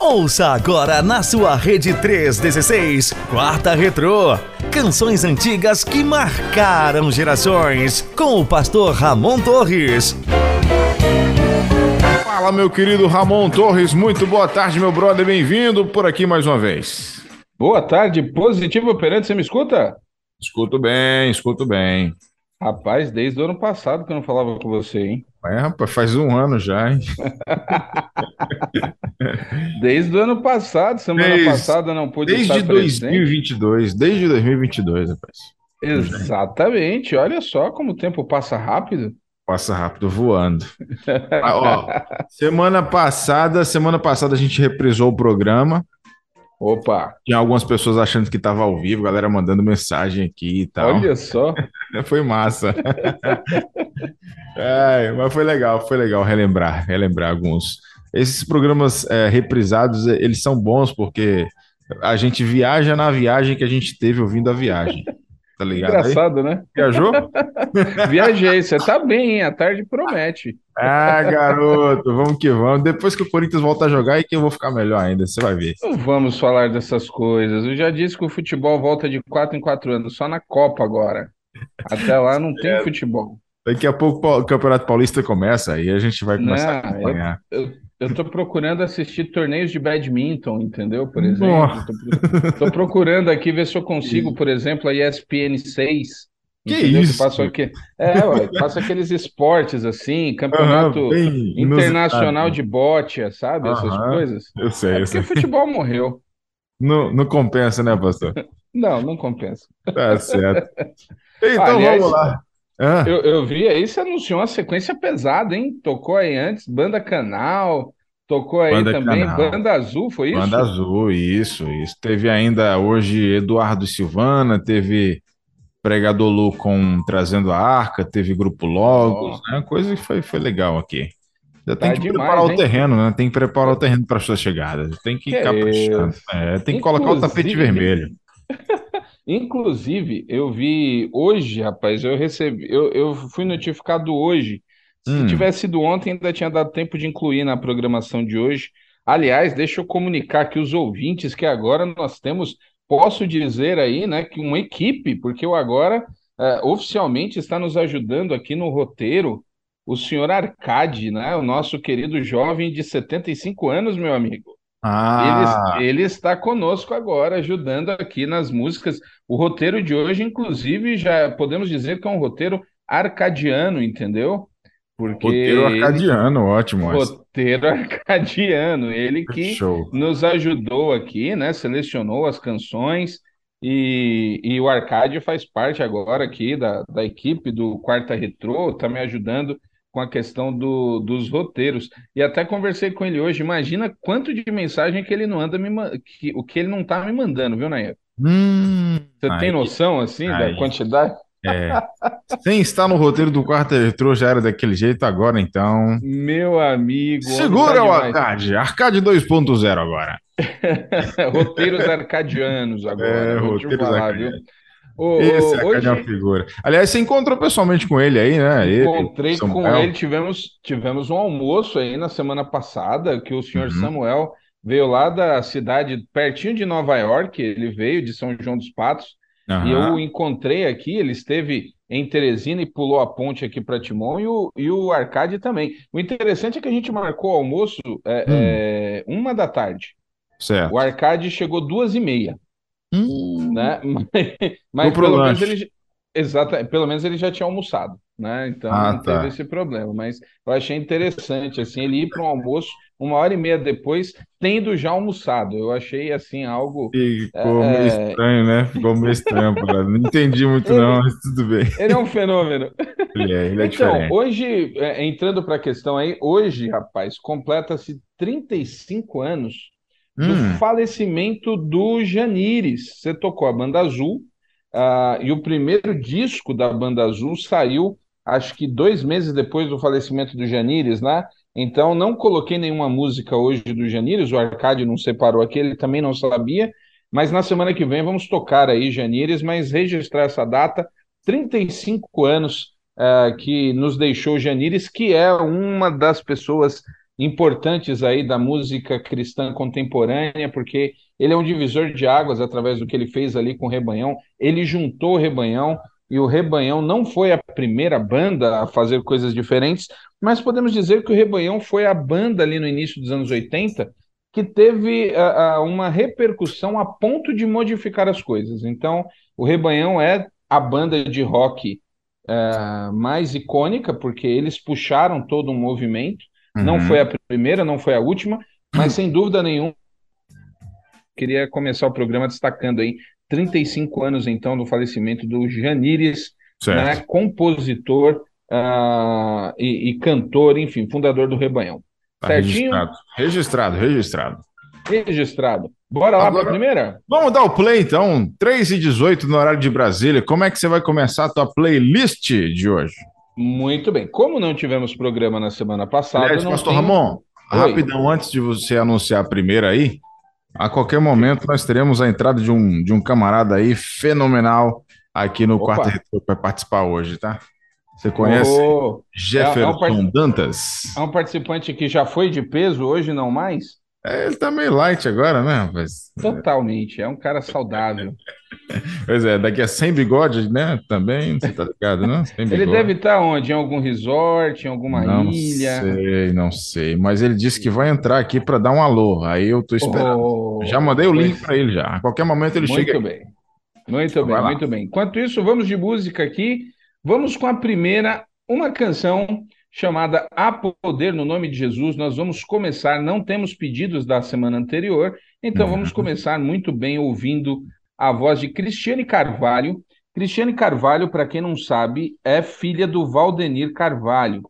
Ouça agora na sua rede 316, Quarta Retrô. Canções antigas que marcaram gerações. Com o pastor Ramon Torres. Fala, meu querido Ramon Torres. Muito boa tarde, meu brother. Bem-vindo por aqui mais uma vez. Boa tarde, positivo operante. Você me escuta? Escuto bem, escuto bem. Rapaz, desde o ano passado que eu não falava com você, hein? É, rapaz, faz um ano já, hein? Desde o ano passado, semana desde, passada não pude desde estar presente. Desde 2022, desde 2022, rapaz. Exatamente, olha só como o tempo passa rápido. Passa rápido voando. ah, ó, semana passada, semana passada a gente reprisou o programa. Opa! Tinha algumas pessoas achando que estava ao vivo, galera mandando mensagem aqui e tal. Olha só! foi massa. é, mas foi legal, foi legal relembrar, relembrar alguns. Esses programas é, reprisados, eles são bons porque a gente viaja na viagem que a gente teve ouvindo a viagem. Tá ligado? Engraçado, aí? né? Viajou? Viajei, você tá bem, hein? A tarde promete. Ah, garoto, vamos que vamos. Depois que o Corinthians volta a jogar, é que eu vou ficar melhor ainda, você vai ver. Não vamos falar dessas coisas. Eu já disse que o futebol volta de quatro em quatro anos, só na Copa agora. Até lá não tem é. futebol. Daqui a pouco o Campeonato Paulista começa, aí a gente vai começar não, a acompanhar. Eu, eu, eu tô procurando assistir torneios de badminton, entendeu? Por exemplo. Tô, tô, procurando aqui ver se eu consigo, por exemplo, a ESPN 6. Que entendeu? isso? Que passa, aqui, é, ué, passa aqueles esportes assim, campeonato uhum, internacional de bote, sabe? Essas uhum, coisas. Eu sei, é eu sei. futebol morreu. Não, não compensa, né, pastor? não, não compensa. Tá certo. Então Aliás, vamos lá. Ah. Eu, eu vi aí, você anunciou uma sequência pesada, hein? Tocou aí antes, Banda Canal, tocou aí Banda também, Canal. Banda Azul, foi isso? Banda Azul, isso, isso. Teve ainda hoje Eduardo Silvana, teve Pregador Lu com Trazendo a Arca, teve Grupo Logos, oh. né? Coisa que foi, foi legal aqui. Já tá tem que demais, preparar hein? o terreno, né? Tem que preparar o terreno para suas chegadas. Tem que, que caprichar. É, tem que colocar o tapete vermelho. Inclusive, eu vi hoje, rapaz, eu recebi, eu, eu fui notificado hoje. Se hum. tivesse sido ontem, ainda tinha dado tempo de incluir na programação de hoje. Aliás, deixa eu comunicar aqui os ouvintes que agora nós temos, posso dizer aí, né, que uma equipe, porque o agora é, oficialmente está nos ajudando aqui no roteiro o senhor Arcade, né, o nosso querido jovem de 75 anos, meu amigo. Ah. Ele, ele, está conosco agora, ajudando aqui nas músicas. O roteiro de hoje, inclusive, já podemos dizer que é um roteiro arcadiano, entendeu? Porque roteiro arcadiano, ele... ótimo. Roteiro arcadiano, ele que Show. nos ajudou aqui, né? Selecionou as canções e, e o Arcade faz parte agora aqui da, da equipe do Quarta Retrô, está me ajudando com a questão do, dos roteiros. E até conversei com ele hoje. Imagina quanto de mensagem que ele não anda me que, o que ele não tá me mandando, viu, Nair? Hum, Você aí, tem noção assim aí, da quantidade? É. Sem estar no roteiro do quarto eletrô já era daquele jeito agora, então. Meu amigo. Segura o Arcade. Arcade 2.0 agora. Roteiros arcadianos agora. É, roteiros falar, arcadianos. Viu? O, Esse é hoje... a figura. Aliás, você encontrou pessoalmente com ele aí, né? Encontrei com ele, tivemos, tivemos um almoço aí na semana passada, que o senhor uhum. Samuel veio lá da cidade pertinho de Nova York, ele veio de São João dos Patos, uhum. e eu encontrei aqui, ele esteve em Teresina e pulou a ponte aqui para Timon, e o, e o Arcade também. O interessante é que a gente marcou o almoço é, hum. é, uma da tarde. Certo. O Arcade chegou duas e meia. Hum. Né? Mas, mas pelo menos ele exata, pelo menos ele já tinha almoçado, né? Então ah, não tá. teve esse problema. Mas eu achei interessante assim ele ir para um almoço uma hora e meia depois, tendo já almoçado. Eu achei assim algo. Ficou é... meio estranho, né? Ficou meio estranho, não entendi muito, ele, não, mas tudo bem. Ele é um fenômeno. Ele é, ele é então, diferente. hoje, é, entrando para a questão aí, hoje, rapaz, completa-se 35 anos do hum. falecimento do Janires. Você tocou a Banda Azul, uh, e o primeiro disco da Banda Azul saiu, acho que dois meses depois do falecimento do Janires, né? Então, não coloquei nenhuma música hoje do Janires, o Arcádio não separou aqui, ele também não sabia, mas na semana que vem vamos tocar aí Janires, mas registrar essa data, 35 anos uh, que nos deixou Janires, que é uma das pessoas importantes aí da música cristã contemporânea, porque ele é um divisor de águas através do que ele fez ali com o Rebanhão. Ele juntou o Rebanhão e o Rebanhão não foi a primeira banda a fazer coisas diferentes, mas podemos dizer que o Rebanhão foi a banda ali no início dos anos 80 que teve uh, uma repercussão a ponto de modificar as coisas. Então, o Rebanhão é a banda de rock uh, mais icônica, porque eles puxaram todo um movimento. Uhum. Não foi a primeira, não foi a última, mas sem dúvida nenhuma. Queria começar o programa destacando aí 35 anos então do falecimento do Janires, né, compositor uh, e, e, cantor, enfim, fundador do Rebanhão. Tá Certinho? Registrado, registrado, registrado. Registrado. Bora lá para a primeira? Vamos dar o play então, 3 e 18 no horário de Brasília. Como é que você vai começar a tua playlist de hoje? Muito bem. Como não tivemos programa na semana passada. Aliás, Pastor tenho... Ramon, Oi. rapidão, antes de você anunciar a primeira aí, a qualquer momento nós teremos a entrada de um, de um camarada aí fenomenal aqui no Opa. quarto para participar hoje, tá? Você conhece oh, Jefferson é, é um Dantas? É um participante que já foi de peso, hoje não mais? É, ele tá meio light agora, né, rapaz? Totalmente, é um cara saudável. pois é, daqui a 100 bigodes, né, também, você tá ligado, né? ele deve estar tá onde? Em algum resort, em alguma não ilha? Não sei, não sei, mas ele disse que vai entrar aqui para dar um alô, aí eu tô esperando. Oh, já mandei o link para ele já, a qualquer momento ele muito chega. Muito bem, muito bem, muito bem. Enquanto isso, vamos de música aqui, vamos com a primeira, uma canção chamada A Poder no Nome de Jesus. Nós vamos começar, não temos pedidos da semana anterior, então vamos uhum. começar muito bem ouvindo a voz de Cristiane Carvalho. Cristiane Carvalho, para quem não sabe, é filha do Valdenir Carvalho.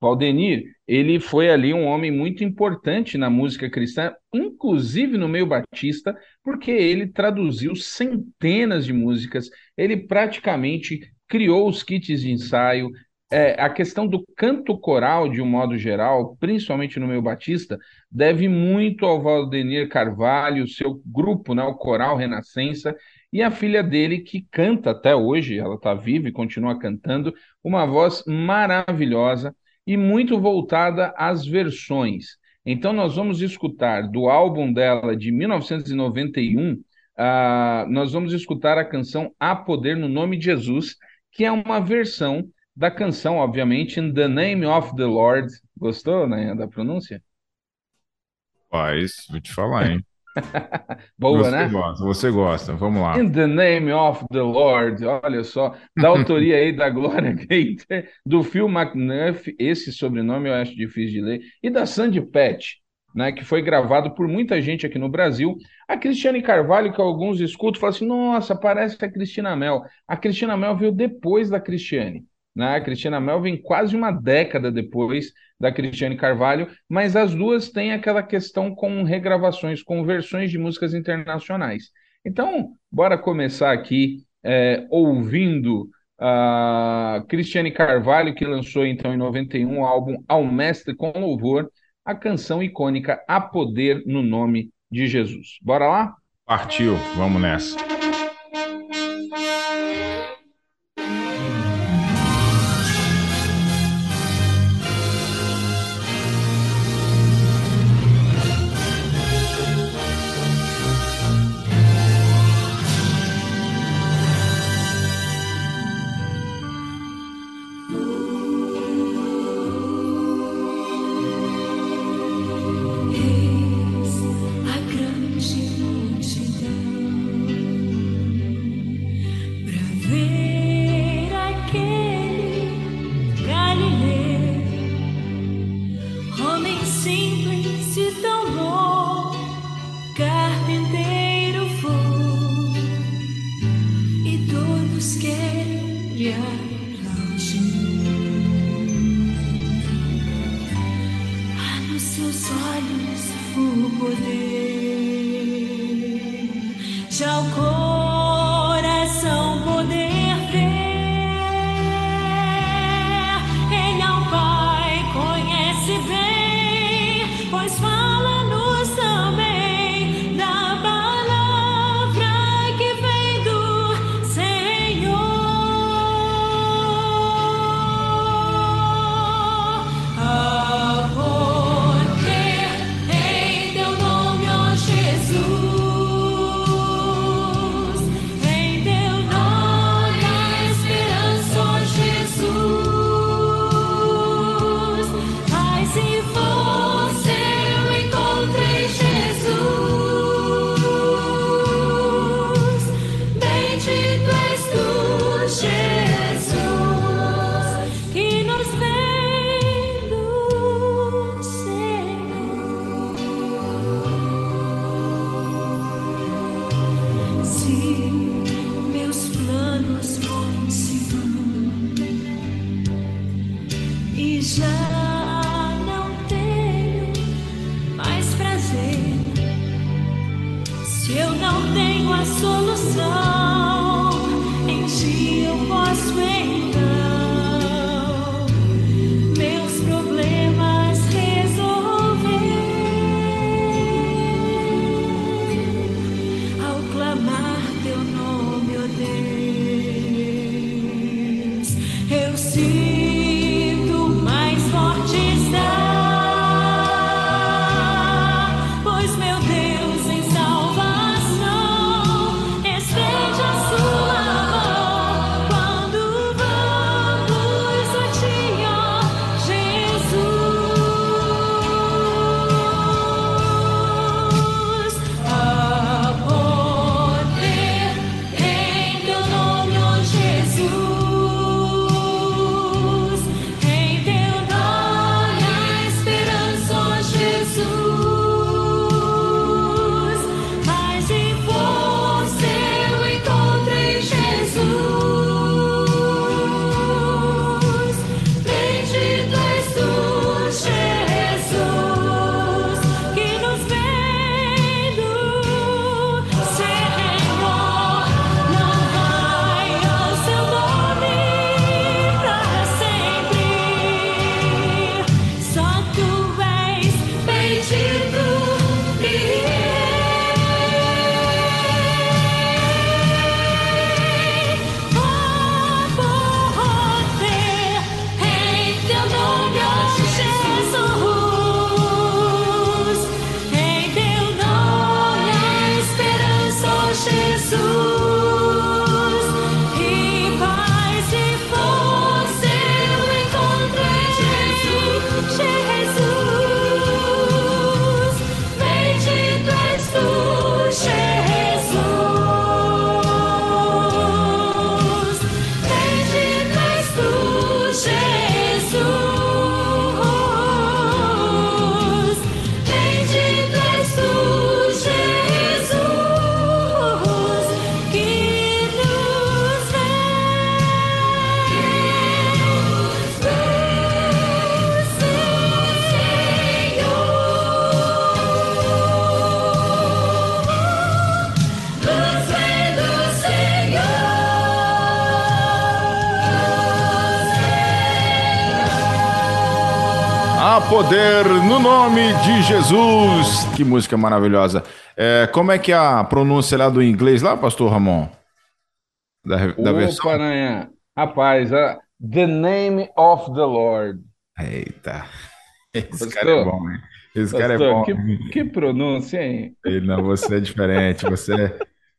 Valdenir, ele foi ali um homem muito importante na música cristã, inclusive no meio batista, porque ele traduziu centenas de músicas, ele praticamente criou os kits de ensaio, é, a questão do canto coral, de um modo geral, principalmente no meio batista, deve muito ao Valdenir Carvalho, seu grupo, né, o Coral Renascença, e a filha dele, que canta até hoje, ela está viva e continua cantando, uma voz maravilhosa e muito voltada às versões. Então, nós vamos escutar do álbum dela de 1991, uh, nós vamos escutar a canção A Poder no Nome de Jesus, que é uma versão da canção, obviamente, In the Name of the Lord. Gostou, né, da pronúncia? Paz, vou te falar, hein? Boa, você né? Gosta, você gosta, vamos lá. In the Name of the Lord, olha só, da autoria aí da Gloria Gaynor, do Phil McNuff, esse sobrenome eu acho difícil de ler, e da Sandy Patch, né, que foi gravado por muita gente aqui no Brasil. A Cristiane Carvalho, que alguns escutam, falam assim, nossa, parece que é a Cristina Mel. A Cristina Mel veio depois da Cristiane. Né? A Cristina Melvin quase uma década depois da Cristiane Carvalho, mas as duas têm aquela questão com regravações, com versões de músicas internacionais. Então, bora começar aqui é, ouvindo a Cristiane Carvalho, que lançou então em 91 o álbum Ao Mestre com Louvor, a canção icônica A Poder no Nome de Jesus. Bora lá? Partiu, vamos nessa. Cháu nome de Jesus. Que música maravilhosa. É, como é que é a pronúncia lá do inglês lá, pastor Ramon? Da, da Opa, versão? Rapaz, uh, The Name of the Lord. Eita. Esse pastor, cara é bom, hein? Esse pastor, cara é bom. Que, que pronúncia, hein? Não, você é diferente. Você,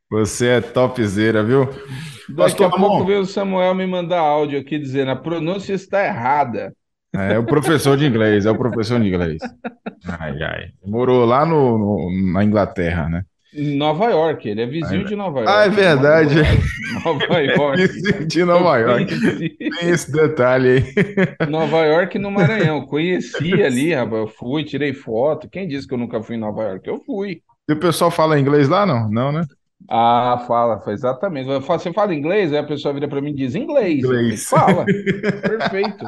você é topzera, viu? Daqui pastor a Ramon. pouco veio o Samuel me mandar áudio aqui dizendo a pronúncia está errada. É o professor de inglês, é o professor de inglês. Ai, ai. Morou lá no, no na Inglaterra, né? Em Nova York, ele é vizinho de Nova York. Ah, é verdade. Nova York. É vizinho de Nova York. Tem esse detalhe aí. Nova York no Maranhão. Conheci ali, rapaz. Eu fui, tirei foto. Quem disse que eu nunca fui em Nova York? Eu fui. E o pessoal fala inglês lá, não? Não, né? Ah, fala, exatamente. Você fala inglês, aí a pessoa vira para mim e diz inglês. Inglês. Fala. Perfeito.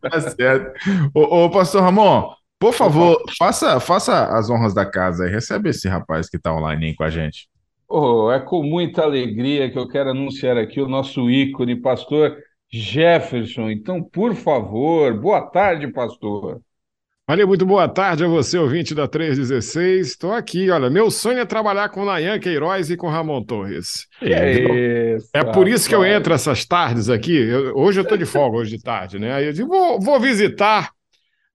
Tá certo. Ô, ô, pastor Ramon, por favor, faça, faça as honras da casa e recebe esse rapaz que está online aí com a gente. Oh, é com muita alegria que eu quero anunciar aqui o nosso ícone, pastor Jefferson. Então, por favor, boa tarde, pastor. Olha, muito boa tarde a você, ouvinte da 316. Estou aqui, olha, meu sonho é trabalhar com Nayan Queiroz e com Ramon Torres. É, isso, é por isso que eu entro essas tardes aqui. Eu, hoje eu estou de folga, hoje de tarde, né? Aí eu digo, vou, vou visitar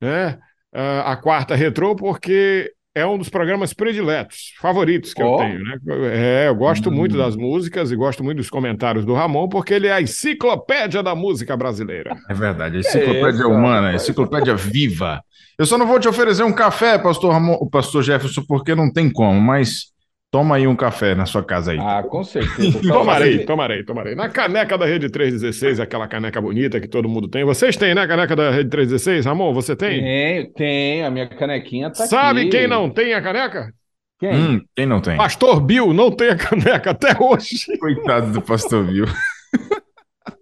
né, a quarta retrô, porque é um dos programas prediletos, favoritos que oh. eu tenho, né? É, eu gosto hum. muito das músicas e gosto muito dos comentários do Ramon, porque ele é a enciclopédia da música brasileira. É verdade, a enciclopédia é humana, a enciclopédia viva. Eu só não vou te oferecer um café, pastor, Ramon, pastor Jefferson, porque não tem como, mas toma aí um café na sua casa aí. Ah, com certeza. tomarei, tomarei, tomarei. Na caneca da Rede 316, aquela caneca bonita que todo mundo tem. Vocês têm, né, a caneca da Rede 316? Ramon, você tem? Tem, tem. A minha canequinha tá Sabe aqui. quem não tem a caneca? Quem? Hum, quem não tem? Pastor Bill não tem a caneca até hoje. Coitado do pastor Bill.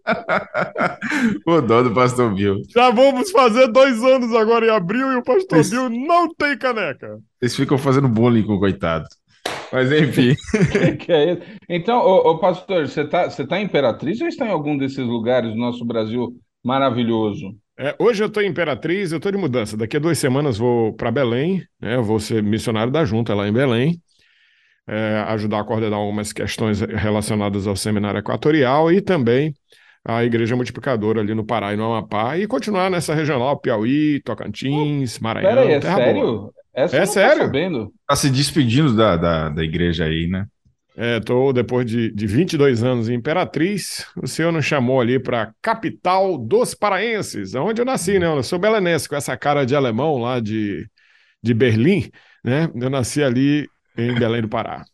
o dó do pastor Bill. Já vamos fazer dois anos agora em abril e o pastor Esse... Bill não tem caneca. Eles ficam fazendo bullying com o coitado. Mas enfim. que é isso? Então, ô, ô pastor, você está você tá em Imperatriz ou está em algum desses lugares do nosso Brasil maravilhoso? É, hoje eu estou em Imperatriz, eu estou de mudança. Daqui a duas semanas vou para Belém, né? Eu vou ser missionário da Junta lá em Belém, é, ajudar a coordenar algumas questões relacionadas ao seminário equatorial e também a Igreja Multiplicadora ali no Pará e no Amapá e continuar nessa regional, Piauí, Tocantins, Maranhão. Peraí, é sério? Essa é sério? Sabendo. Tá se despedindo da, da, da igreja aí, né? É, tô depois de, de 22 anos em Imperatriz, o senhor nos chamou ali para capital dos paraenses, onde eu nasci, né? Eu sou belenense, com essa cara de alemão lá de, de Berlim, né? Eu nasci ali em Belém do Pará.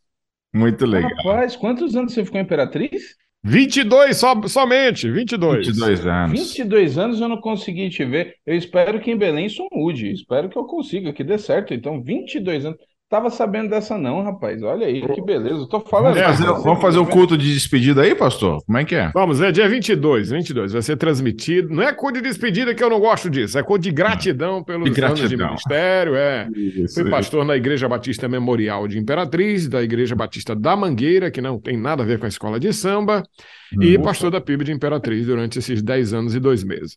Muito legal. Rapaz, quantos anos você ficou em Imperatriz? 22 so, somente, 22. 22 anos. 22 anos eu não consegui te ver. Eu espero que em Belém isso mude. Espero que eu consiga, que dê certo. Então, 22 anos. Tava sabendo dessa não, rapaz. Olha aí, que beleza. Eu tô falando. Vamos fazer, vamos fazer o culto de despedida aí, pastor? Como é que é? Vamos, é dia 22, 22. Vai ser transmitido. Não é culto de despedida que eu não gosto disso. É culto de gratidão pelos de gratidão. anos de ministério. É. Isso, Fui pastor isso. na Igreja Batista Memorial de Imperatriz, da Igreja Batista da Mangueira, que não tem nada a ver com a escola de samba. Hum, e pastor da PIB de Imperatriz durante esses 10 anos e dois meses.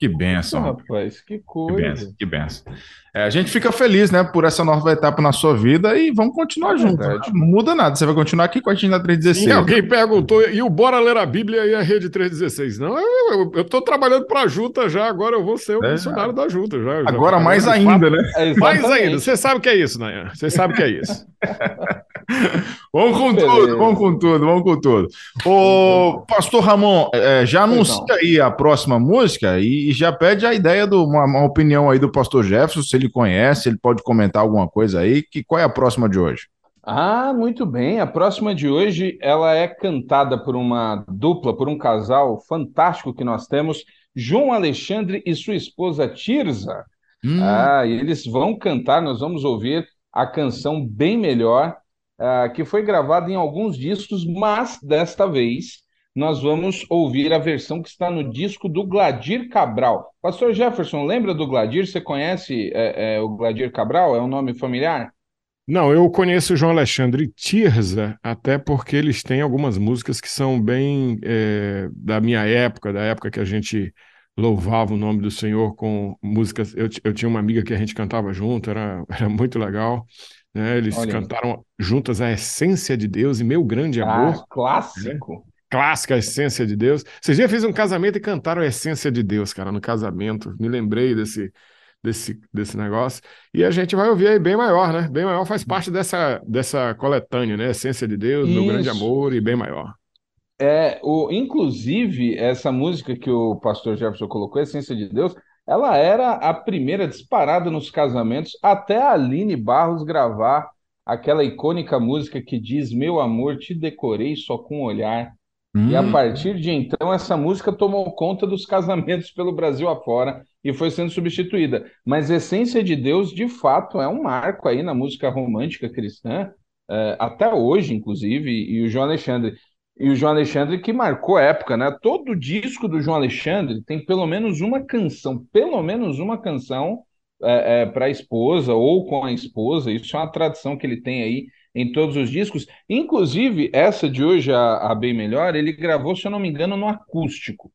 Que benção. rapaz, que coisa. Que benção, que benção. É, a gente fica feliz, né, por essa nova etapa na sua vida e vamos continuar é juntos. Não muda nada, você vai continuar aqui com a gente na 316. E alguém perguntou, e o Bora Ler a Bíblia e a Rede 316? Não, eu, estou trabalhando para a Junta já, agora eu vou ser o é, funcionário da Junta. Já, agora mais ainda, né? É, mais ainda, você sabe o que é isso, Nayan, você sabe o que é isso. vamos com Beleza. tudo, vamos com tudo, vamos com tudo. O pastor Ramon, é, já anuncia aí a próxima música e já pede a ideia de uma, uma opinião aí do pastor Jefferson, ele conhece, ele pode comentar alguma coisa aí. Que, qual é a próxima de hoje? Ah, muito bem. A próxima de hoje ela é cantada por uma dupla, por um casal fantástico que nós temos, João Alexandre e sua esposa Tirza. Hum. Ah, e eles vão cantar, nós vamos ouvir a canção Bem Melhor, ah, que foi gravada em alguns discos, mas desta vez nós vamos ouvir a versão que está no disco do Gladir Cabral. Pastor Jefferson, lembra do Gladir? Você conhece é, é, o Gladir Cabral? É um nome familiar? Não, eu conheço o João Alexandre Tirza, até porque eles têm algumas músicas que são bem é, da minha época, da época que a gente louvava o nome do Senhor com músicas. Eu, eu tinha uma amiga que a gente cantava junto, era, era muito legal. Né? Eles Olha cantaram juntas a essência de Deus e meu grande ah, amor. clássico. Né? Clássica, a essência de Deus. Vocês já fiz um casamento e cantaram a essência de Deus, cara, no casamento. Me lembrei desse, desse, desse negócio. E a gente vai ouvir aí bem maior, né? Bem maior faz parte dessa, dessa coletânea, né? Essência de Deus, Isso. meu grande amor e bem maior. É, o, inclusive, essa música que o pastor Jefferson colocou, Essência de Deus, ela era a primeira disparada nos casamentos, até a Aline Barros gravar aquela icônica música que diz: Meu amor, te decorei só com um olhar. Hum. E a hum. partir de então, essa música tomou conta dos casamentos pelo Brasil afora e foi sendo substituída. Mas Essência de Deus, de fato, é um marco aí na música romântica cristã, é, até hoje, inclusive, e o João Alexandre. E o João Alexandre que marcou época, né? Todo disco do João Alexandre tem pelo menos uma canção, pelo menos uma canção é, é, para a esposa ou com a esposa. Isso é uma tradição que ele tem aí em todos os discos. Inclusive, essa de hoje, a, a Bem Melhor, ele gravou, se eu não me engano, no acústico.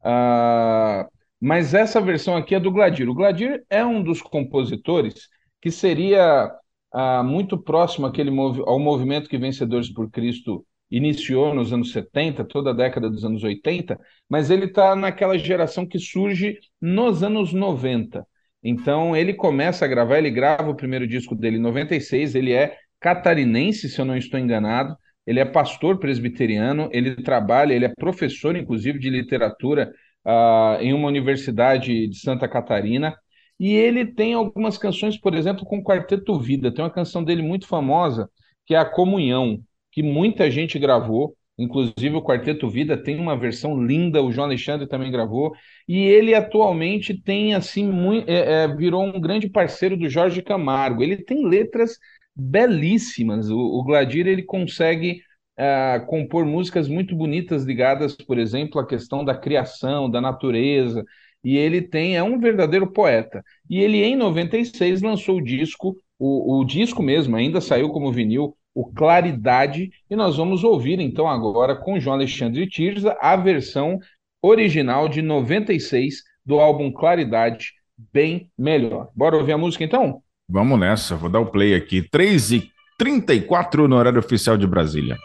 Uh, mas essa versão aqui é do Gladir. O Gladir é um dos compositores que seria uh, muito próximo àquele movi ao movimento que Vencedores por Cristo iniciou nos anos 70, toda a década dos anos 80, mas ele está naquela geração que surge nos anos 90. Então ele começa a gravar, ele grava o primeiro disco dele em 96, ele é catarinense, se eu não estou enganado. Ele é pastor presbiteriano, ele trabalha, ele é professor, inclusive, de literatura uh, em uma universidade de Santa Catarina. E ele tem algumas canções, por exemplo, com o Quarteto Vida. Tem uma canção dele muito famosa, que é a Comunhão, que muita gente gravou. Inclusive, o Quarteto Vida tem uma versão linda, o João Alexandre também gravou. E ele atualmente tem, assim, muito, é, é, virou um grande parceiro do Jorge Camargo. Ele tem letras belíssimas. O, o Gladir ele consegue uh, compor músicas muito bonitas ligadas, por exemplo, à questão da criação, da natureza. E ele tem, é um verdadeiro poeta. E ele, em 96, lançou o disco, o, o disco mesmo, ainda saiu como vinil, o Claridade, e nós vamos ouvir então agora com João Alexandre Tirza a versão original de 96 do álbum Claridade, bem melhor. Bora ouvir a música então? Vamos nessa, vou dar o play aqui. 3h34 no horário oficial de Brasília.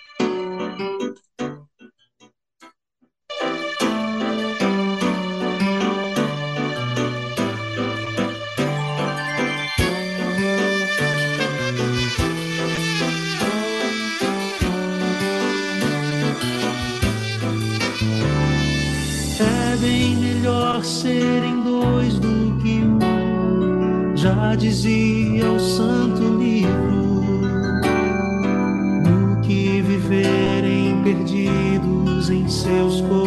Dizia o santo livro do que viverem perdidos em seus corações.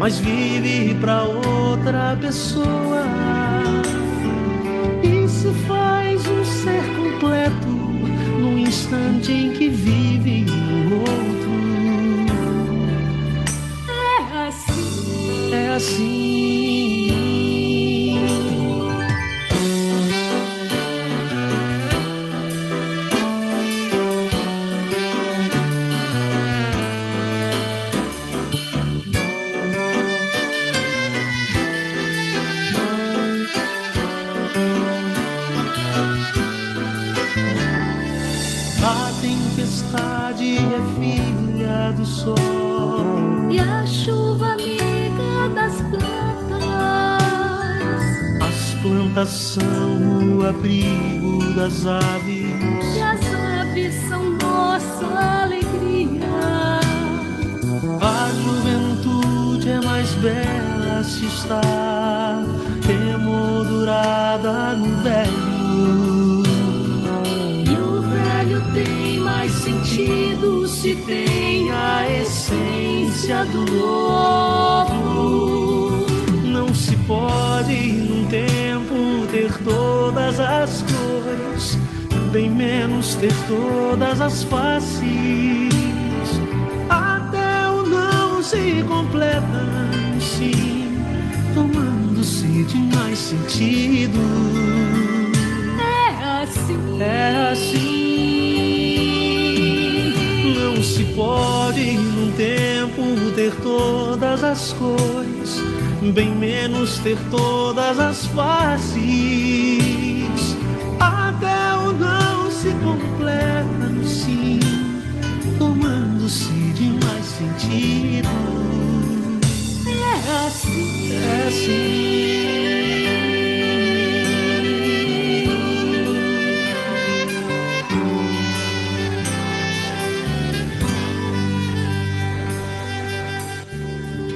Mas vive para outra pessoa. Se faz um ser completo no instante em que vive o outro. É assim. É assim. Abrigo das ter todas as faces. Até o não se completa em si, tomando-se de mais sentido. É assim. É assim. Não se pode num tempo ter todas as cores bem menos ter todas as faces.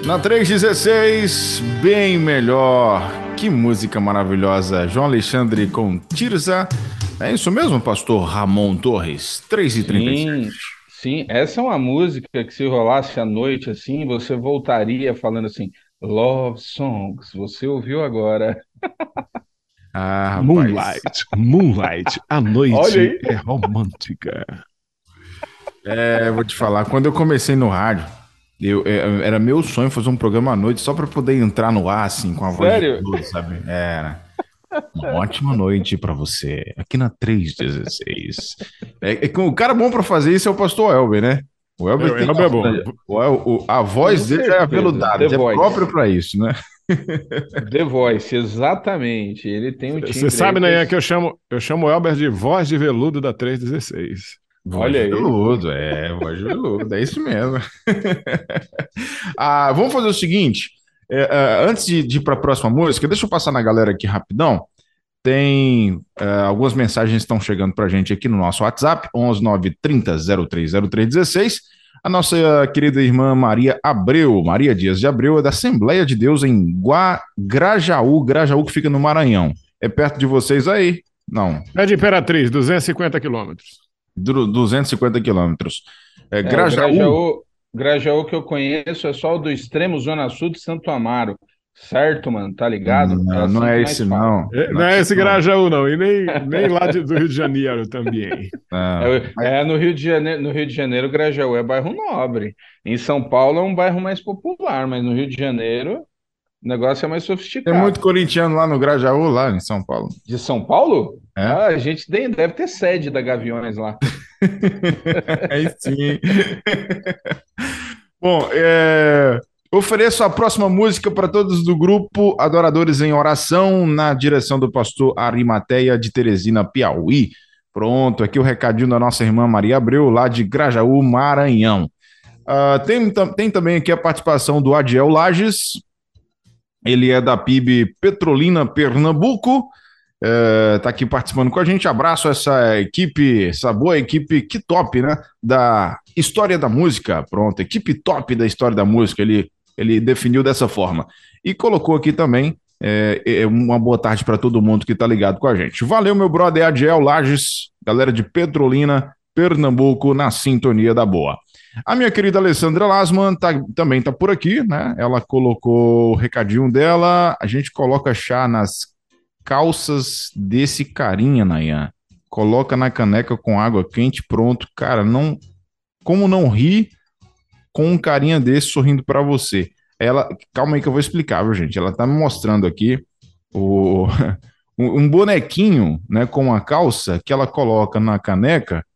Na 316, bem melhor. Que música maravilhosa. João Alexandre com Tirza. É isso mesmo, pastor Ramon Torres? 3 e 37 Sim, sim, essa é uma música que se rolasse à noite assim, você voltaria falando assim, Love Songs. Você ouviu agora. Ah, Moonlight, Moonlight, a noite é romântica. É, vou te falar, quando eu comecei no rádio, eu, é, era meu sonho fazer um programa à noite só para poder entrar no ar, assim, com a voz Sério? de sabe? Era. Uma ótima noite para você, aqui na 316. É, é, o cara bom para fazer isso é o pastor Elber, né? O Elber, É, o Elber é bom. O, o- a voz dele é certeza, aveludada, The é Voice. próprio para isso, né? The Voice, exatamente. Ele tem um Você sabe, que- né, que eu chamo, eu chamo o Elber de voz de veludo da 316. Voz Olha de aí. veludo, é, voz de veludo, é isso mesmo. ah, vamos fazer o seguinte, é, é, antes de, de ir para a próxima música, deixa eu passar na galera aqui rapidão. Tem é, algumas mensagens que estão chegando para a gente aqui no nosso WhatsApp, 11 930 030316. A nossa querida irmã Maria Abreu, Maria Dias de Abreu, é da Assembleia de Deus em Gua, Grajaú, Grajaú que fica no Maranhão. É perto de vocês aí? Não. É de Imperatriz, 250 quilômetros. 250 quilômetros. É, Grajaú... É, Grajaú... Grajaú que eu conheço é só o do extremo Zona Sul de Santo Amaro. Certo, mano, tá ligado? Não, é, não é esse, não. É, não é esse Grajaú, não. E nem, nem lá de, do Rio de Janeiro também. É, é, no, Rio de Janeiro, no Rio de Janeiro, Grajaú é bairro nobre. Em São Paulo é um bairro mais popular, mas no Rio de Janeiro o negócio é mais sofisticado. Tem muito corintiano lá no Grajaú, lá em São Paulo. De São Paulo? É? Ah, a gente deve ter sede da Gaviões lá. Aí sim. Bom, é... Ofereço a próxima música para todos do grupo Adoradores em Oração, na direção do pastor Arimateia de Teresina, Piauí. Pronto, aqui o recadinho da nossa irmã Maria Abreu, lá de Grajaú, Maranhão. Uh, tem, tem também aqui a participação do Adiel Lages, ele é da PIB Petrolina, Pernambuco. Está é, aqui participando com a gente. Abraço essa equipe, essa boa equipe, que top, né? Da história da música. Pronto, equipe top da história da música. Ele ele definiu dessa forma. E colocou aqui também é, é uma boa tarde para todo mundo que está ligado com a gente. Valeu, meu brother Adiel Lages, galera de Petrolina, Pernambuco, na sintonia da boa. A minha querida Alessandra Lasman tá, também está por aqui, né? Ela colocou o recadinho dela. A gente coloca chá nas calças desse carinha, Nayan. Coloca na caneca com água quente, pronto. Cara, não. Como não rir com um carinha desse sorrindo para você. Ela, calma aí que eu vou explicar, viu, gente? Ela tá me mostrando aqui o, um bonequinho, né, com a calça que ela coloca na caneca.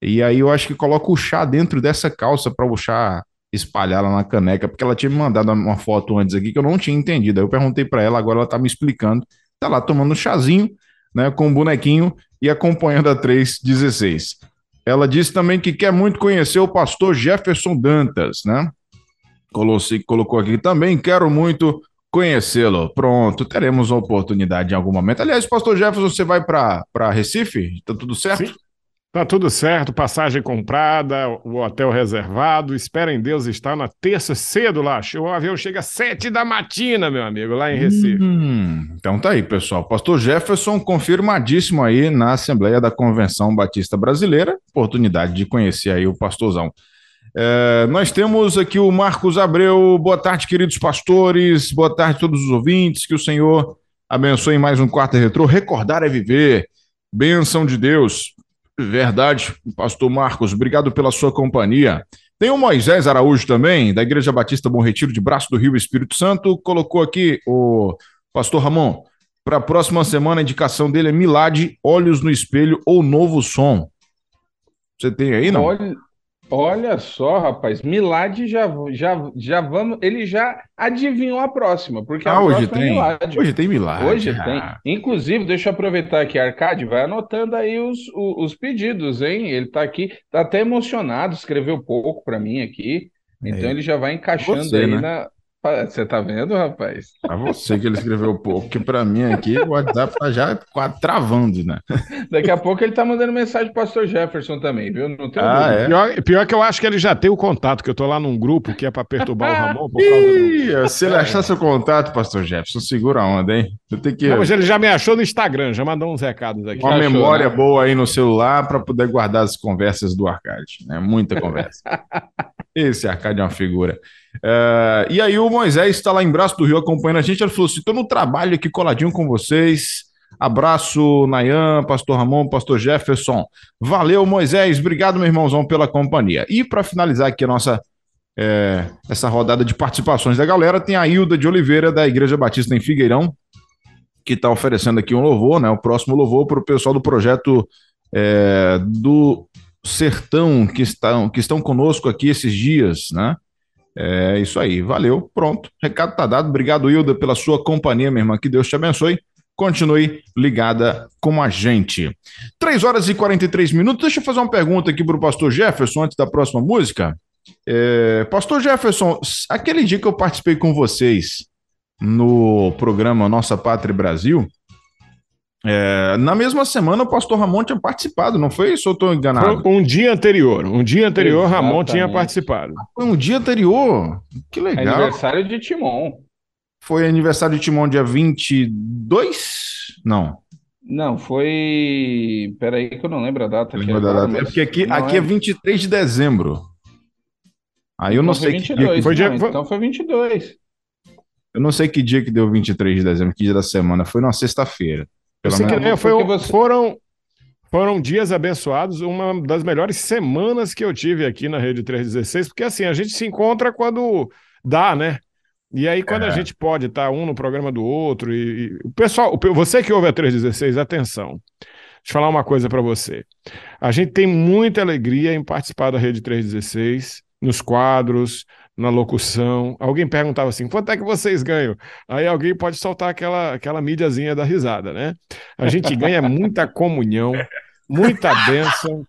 E aí eu acho que coloca o chá dentro dessa calça para o chá espalhar lá na caneca, porque ela tinha me mandado uma foto antes aqui que eu não tinha entendido. Aí eu perguntei para ela, agora ela tá me explicando. Tá lá tomando um chazinho, né, com o bonequinho e acompanhando a 316. Ela disse também que quer muito conhecer o pastor Jefferson Dantas, né? Colocou aqui também, quero muito conhecê-lo. Pronto, teremos a oportunidade em algum momento. Aliás, pastor Jefferson, você vai para Recife? Tá tudo certo? Sim. Tá tudo certo, passagem comprada, o hotel reservado. Espera em Deus estar na terça cedo lá. O avião chega às sete da matina, meu amigo, lá em Recife. Hum, então tá aí, pessoal. Pastor Jefferson confirmadíssimo aí na Assembleia da Convenção Batista Brasileira. Oportunidade de conhecer aí o pastorzão. É, nós temos aqui o Marcos Abreu. Boa tarde, queridos pastores. Boa tarde a todos os ouvintes. Que o Senhor abençoe mais um quarto retrô. Recordar é viver. Bênção de Deus. Verdade, pastor Marcos, obrigado pela sua companhia. Tem o Moisés Araújo também, da Igreja Batista Bom Retiro de Braço do Rio Espírito Santo, colocou aqui o pastor Ramon. Para a próxima semana, a indicação dele é Milad, Olhos no Espelho ou Novo Som. Você tem aí, não? Olha, Olha só, rapaz, Milad já, já, já vamos. Ele já adivinhou a próxima, porque ah, a hoje próxima é tem. É Hoje tem Milad. Hoje ah. tem. Inclusive, deixa eu aproveitar aqui, Arcade, vai anotando aí os, os, os pedidos, hein? Ele tá aqui, tá até emocionado, escreveu pouco para mim aqui. Então é. ele já vai encaixando Você, aí né? na, você tá vendo, rapaz? Pra você que ele escreveu pouco, porque pra mim aqui o WhatsApp tá já quase travando, né? Daqui a pouco ele tá mandando mensagem pro pastor Jefferson também, viu? Não tem ah, é? pior, pior, que eu acho que ele já tem o contato, que eu tô lá num grupo que é pra perturbar o Ramon. Por Ih. Se ele achar seu contato, pastor Jefferson, segura a onda, hein? Eu tenho que... Não, mas ele já me achou no Instagram, já mandou uns recados aqui. Uma achou, memória né? boa aí no celular para poder guardar as conversas do Arcade, né? Muita conversa. Esse Arcade é uma figura. Uh, e aí o Moisés está lá em Braço do Rio acompanhando a gente. Ele falou assim: estou no trabalho aqui coladinho com vocês. Abraço, Nayan, Pastor Ramon, Pastor Jefferson. Valeu, Moisés. Obrigado, meu irmãozão, pela companhia. E para finalizar aqui a nossa é, essa rodada de participações da galera, tem a Hilda de Oliveira, da Igreja Batista em Figueirão, que está oferecendo aqui um louvor, né? O próximo louvor para o pessoal do projeto é, do Sertão, que estão, que estão conosco aqui esses dias, né? É isso aí, valeu, pronto. Recado tá dado. Obrigado, Hilda, pela sua companhia, minha irmã. Que Deus te abençoe. Continue ligada com a gente. 3 horas e 43 minutos. Deixa eu fazer uma pergunta aqui para o pastor Jefferson antes da próxima música. É, pastor Jefferson, aquele dia que eu participei com vocês no programa Nossa Pátria Brasil, É, na mesma semana, o pastor Ramon tinha participado, não foi isso? Ou estou enganado? Foi um dia anterior. Um dia anterior, Exatamente. Ramon tinha participado. Foi um dia anterior? Que legal. Aniversário de Timon. Foi aniversário de Timon dia 22? Não. Não, foi. Peraí, que eu não lembro a data. Aqui agora, data. É porque aqui, aqui é... é 23 de dezembro. Aí eu então não sei 22, que dia. Foi dia... Então foi 22. Eu não sei que dia que deu 23 de dezembro, que dia da semana. Foi na sexta-feira. Eu sei que, né, foi, você... foram, foram dias abençoados, uma das melhores semanas que eu tive aqui na Rede 316, porque assim, a gente se encontra quando dá, né? E aí, quando é. a gente pode estar tá um no programa do outro, e, e o pessoal, você que ouve a 316, atenção. Deixa eu falar uma coisa para você. A gente tem muita alegria em participar da Rede 316, nos quadros, na locução. Alguém perguntava assim: quanto é que vocês ganham? Aí alguém pode soltar aquela, aquela mídiazinha da risada, né? A gente ganha muita comunhão, muita bênção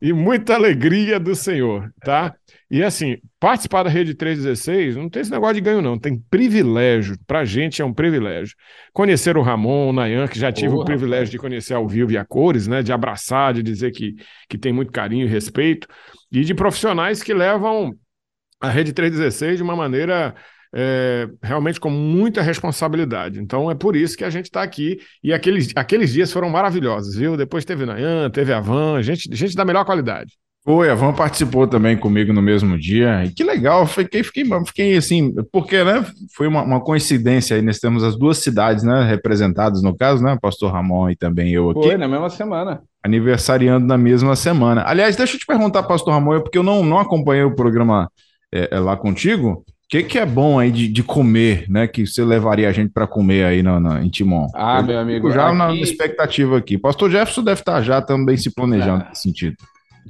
e muita alegria do Senhor, tá? E assim, participar da Rede 316 não tem esse negócio de ganho, não. Tem privilégio. Pra gente é um privilégio. Conhecer o Ramon, o Nayan, que já tive o privilégio de conhecer ao vivo e a cores, né? De abraçar, de dizer que, que tem muito carinho e respeito. E de profissionais que levam a Rede 316 de uma maneira é, realmente com muita responsabilidade. Então é por isso que a gente está aqui. E aqueles, aqueles dias foram maravilhosos, viu? Depois teve Nayan, teve a Van, gente, gente da melhor qualidade. Foi, a Van participou também comigo no mesmo dia. E que legal, fiquei, fiquei, fiquei assim, porque né, foi uma, uma coincidência aí, nós temos as duas cidades né, representadas no caso, né? Pastor Ramon e também eu aqui. Foi, na mesma semana. Aniversariando na mesma semana. Aliás, deixa eu te perguntar, Pastor Ramon, porque eu não, não acompanhei o programa é, é lá contigo. O que, que é bom aí de, de comer, né? Que você levaria a gente para comer aí na, na, em Timon? Ah, eu meu amigo. Já aqui... na expectativa aqui. Pastor Jefferson deve estar já também se planejando ah. nesse sentido.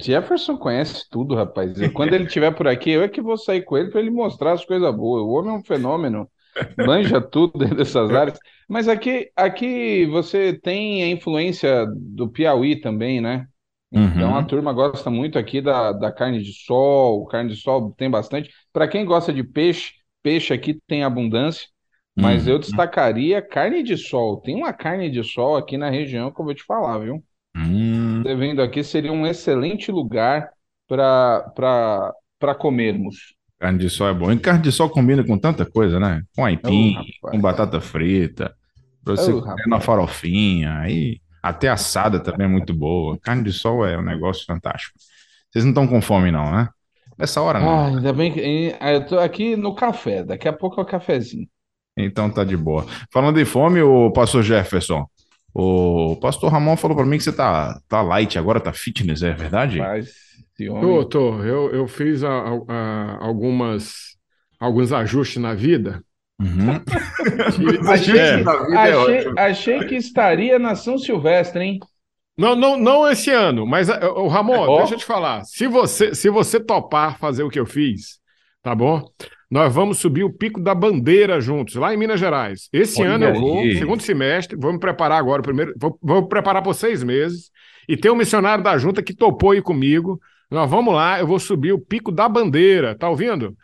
Jefferson conhece tudo, rapaz. quando ele estiver por aqui, eu é que vou sair com ele para ele mostrar as coisas boas. O homem é um fenômeno, manja tudo dentro dessas áreas. Mas aqui, aqui você tem a influência do Piauí também, né? Então a uhum. turma gosta muito aqui da, da carne de sol, carne de sol tem bastante. Para quem gosta de peixe, peixe aqui tem abundância, mas uhum. eu destacaria carne de sol. Tem uma carne de sol aqui na região que eu vou te falar, viu? Uhum. Você vendo aqui seria um excelente lugar para comermos. Carne de sol é bom. E carne de sol combina com tanta coisa, né? Com aipim, oh, com batata frita, para você oh, comer na farofinha, aí até assada também é muito boa. Carne de sol é um negócio fantástico. Vocês não estão com fome, não, né? Nessa hora não. Ah, ainda bem que ah, eu tô aqui no café. Daqui a pouco é o cafezinho. Então tá de boa. Falando de fome, o pastor Jefferson, o pastor Ramon falou para mim que você tá, tá light agora, tá fitness, é verdade? Mas, tô, tô. Eu, eu fiz a, a, algumas, alguns ajustes na vida Uhum. achei, é. achei, achei, que estaria na São Silvestre, hein? Não, não, não esse ano, mas o Ramon, oh. deixa eu te falar. Se você, se você topar fazer o que eu fiz, tá bom? Nós vamos subir o Pico da Bandeira juntos, lá em Minas Gerais. Esse Olha ano eu vou, segundo semestre, vou me preparar agora, primeiro, vou, vou me preparar por seis meses. E tem um missionário da junta que topou aí comigo. Nós vamos lá, eu vou subir o Pico da Bandeira, tá ouvindo?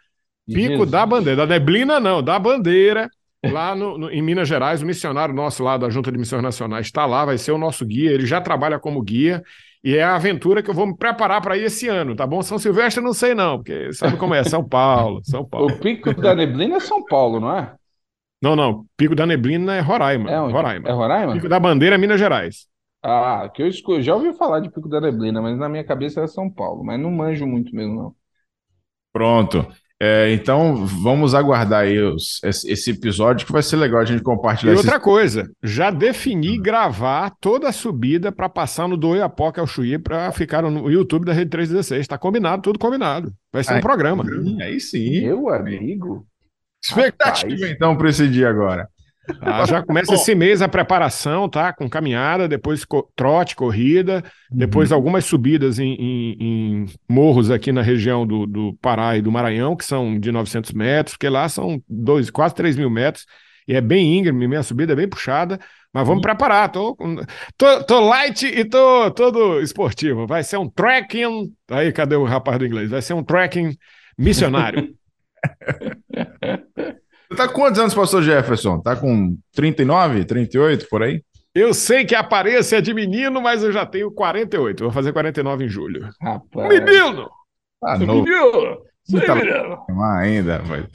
Pico Jesus. da Bandeira, da neblina não, da Bandeira, lá no, no, em Minas Gerais, o missionário nosso lá da Junta de Missões Nacionais está lá, vai ser o nosso guia, ele já trabalha como guia, e é a aventura que eu vou me preparar para ir esse ano, tá bom? São Silvestre não sei não, porque sabe como é, São Paulo, São Paulo. O Pico da Neblina é São Paulo, não é? Não, não, Pico da Neblina é Roraima. É, Roraima. é Roraima? Pico da Bandeira é Minas Gerais. Ah, que eu já ouvi falar de Pico da Neblina, mas na minha cabeça era São Paulo, mas não manjo muito mesmo não. Pronto. É, então, vamos aguardar aí os, esse episódio que vai ser legal a gente compartilhar. E outra coisa, já defini gravar toda a subida para passar no do Oiapoque ao Chuí para ficar no YouTube da Rede 316. Está combinado, tudo combinado. Vai ser um programa. Aí sim. Meu amigo. Expectativa Rapaz. então para esse dia agora. Ah, já começa esse mês a preparação, tá? Com caminhada, depois trote, corrida, uhum. depois algumas subidas em, em, em, morros aqui na região do, do Pará e do Maranhão, que são de 900 metros, porque lá são dois, quase 3 mil metros, e é bem íngreme, minha subida é bem puxada, mas vamos uhum. preparar. Tô, tô, tô, light e tô todo esportivo. Vai ser um trekking. Aí, cadê o rapaz do inglês? Vai ser um trekking missionário. Tá com quantos anos, pastor Jefferson? Tá com 39, 38, por aí? Eu sei que a aparência é de menino, mas eu já tenho 48. Vou fazer 49 em julho. Rapaz. Menino! Ah, novo. Menino! Sim, menino! ainda, mas...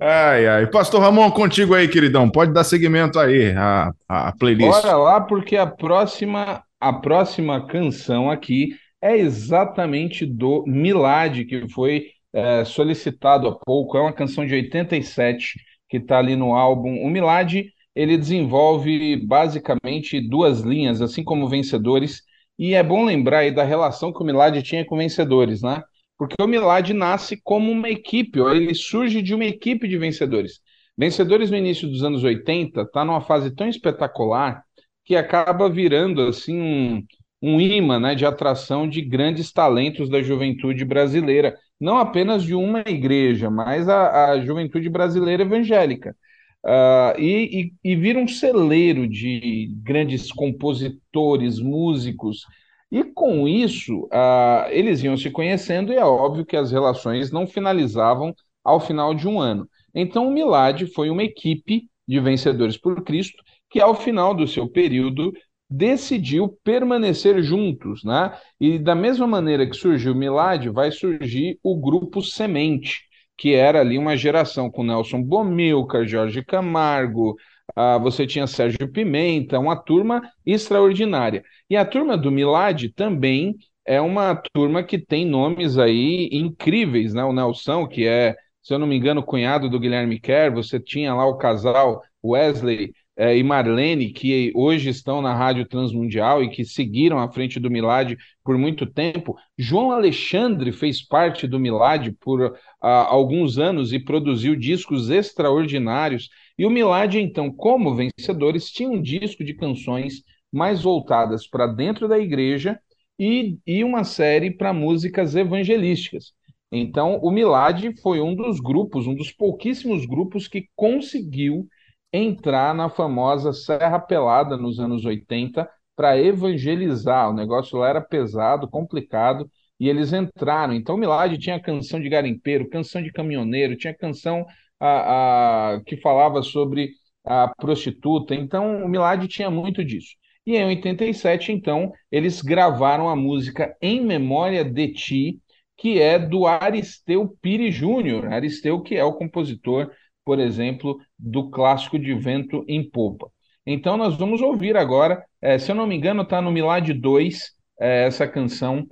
Ai, ai. Pastor Ramon, contigo aí, queridão. Pode dar seguimento aí à, à playlist. Bora lá, porque a próxima, a próxima canção aqui é exatamente do Milad, que foi é, solicitado há pouco. É uma canção de 87 que está ali no álbum. O Milad ele desenvolve basicamente duas linhas, assim como Vencedores. E é bom lembrar aí da relação que o Milad tinha com Vencedores, né? Porque o Milad nasce como uma equipe, ele surge de uma equipe de vencedores. Vencedores no início dos anos 80 está numa fase tão espetacular que acaba virando assim um, um imã né, de atração de grandes talentos da juventude brasileira, não apenas de uma igreja, mas a, a juventude brasileira evangélica. Uh, e, e, e vira um celeiro de grandes compositores, músicos, e com isso, uh, eles iam se conhecendo e é óbvio que as relações não finalizavam ao final de um ano. Então, o Milad foi uma equipe de vencedores por Cristo que, ao final do seu período, decidiu permanecer juntos, né? E da mesma maneira que surgiu o Milad, vai surgir o grupo Semente, que era ali uma geração com Nelson Bomilcar, Jorge Camargo, ah, você tinha Sérgio Pimenta, uma turma extraordinária. E a turma do Milad também é uma turma que tem nomes aí incríveis, né? O Nelson, que é, se eu não me engano, cunhado do Guilherme Kerr, você tinha lá o casal Wesley é, e Marlene, que hoje estão na Rádio Transmundial e que seguiram à frente do Milad por muito tempo. João Alexandre fez parte do Milad por ah, alguns anos e produziu discos extraordinários. E o Milad, então, como vencedores, tinha um disco de canções mais voltadas para dentro da igreja e, e uma série para músicas evangelísticas. Então, o Milad foi um dos grupos, um dos pouquíssimos grupos que conseguiu entrar na famosa Serra Pelada nos anos 80 para evangelizar. O negócio lá era pesado, complicado, e eles entraram. Então, Milad tinha canção de garimpeiro, canção de caminhoneiro, tinha canção a, a, que falava sobre a prostituta. Então, o Milad tinha muito disso. E em 87, então, eles gravaram a música Em Memória de Ti, que é do Aristeu Pires Júnior. Aristeu, que é o compositor por exemplo, do clássico de vento em popa. Então nós vamos ouvir agora, é, se eu não me engano, está no Milad 2, é, essa canção,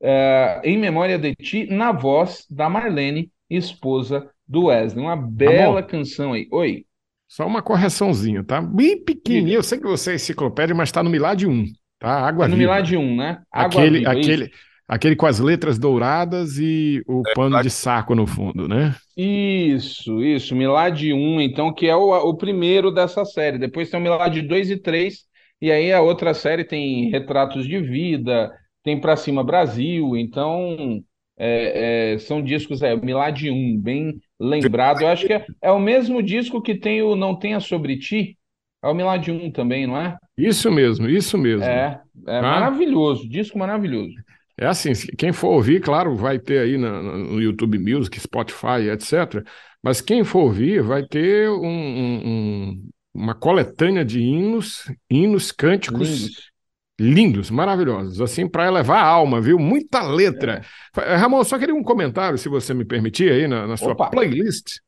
é, Em Memória de Ti, na voz da Marlene, esposa do Wesley. Uma bela tá canção aí. Oi. Só uma correçãozinha, tá? Bem pequenininho. Eu sei que você é enciclopédia, mas está no Milad 1, tá? Água é no Viva. Milad 1, né? Água aquele, Viva, aquele, Aquele com as letras douradas e o é, pano de saco no fundo, né? Isso, isso. Milad 1, então, que é o, o primeiro dessa série. Depois tem o Milad 2 e 3, e aí a outra série tem Retratos de Vida, tem Pra Cima Brasil, então é, é, são discos, é, Milad 1, bem lembrado. Eu acho que é, é o mesmo disco que tem o Não Tenha Sobre Ti, é o Milad 1 também, não é? Isso mesmo, isso mesmo. É, é ah? maravilhoso, disco maravilhoso. É assim, quem for ouvir, claro, vai ter aí no, no YouTube Music, Spotify, etc. Mas quem for ouvir vai ter um, um, uma coletânea de hinos, hinos, cânticos lindos, lindos maravilhosos, assim, para elevar a alma, viu? Muita letra. É. Ramon, só queria um comentário, se você me permitir, aí na, na sua Opa. playlist,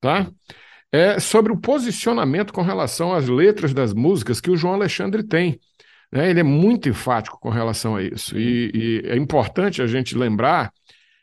tá? É sobre o posicionamento com relação às letras das músicas que o João Alexandre tem. Né? Ele é muito enfático com relação a isso. E, e é importante a gente lembrar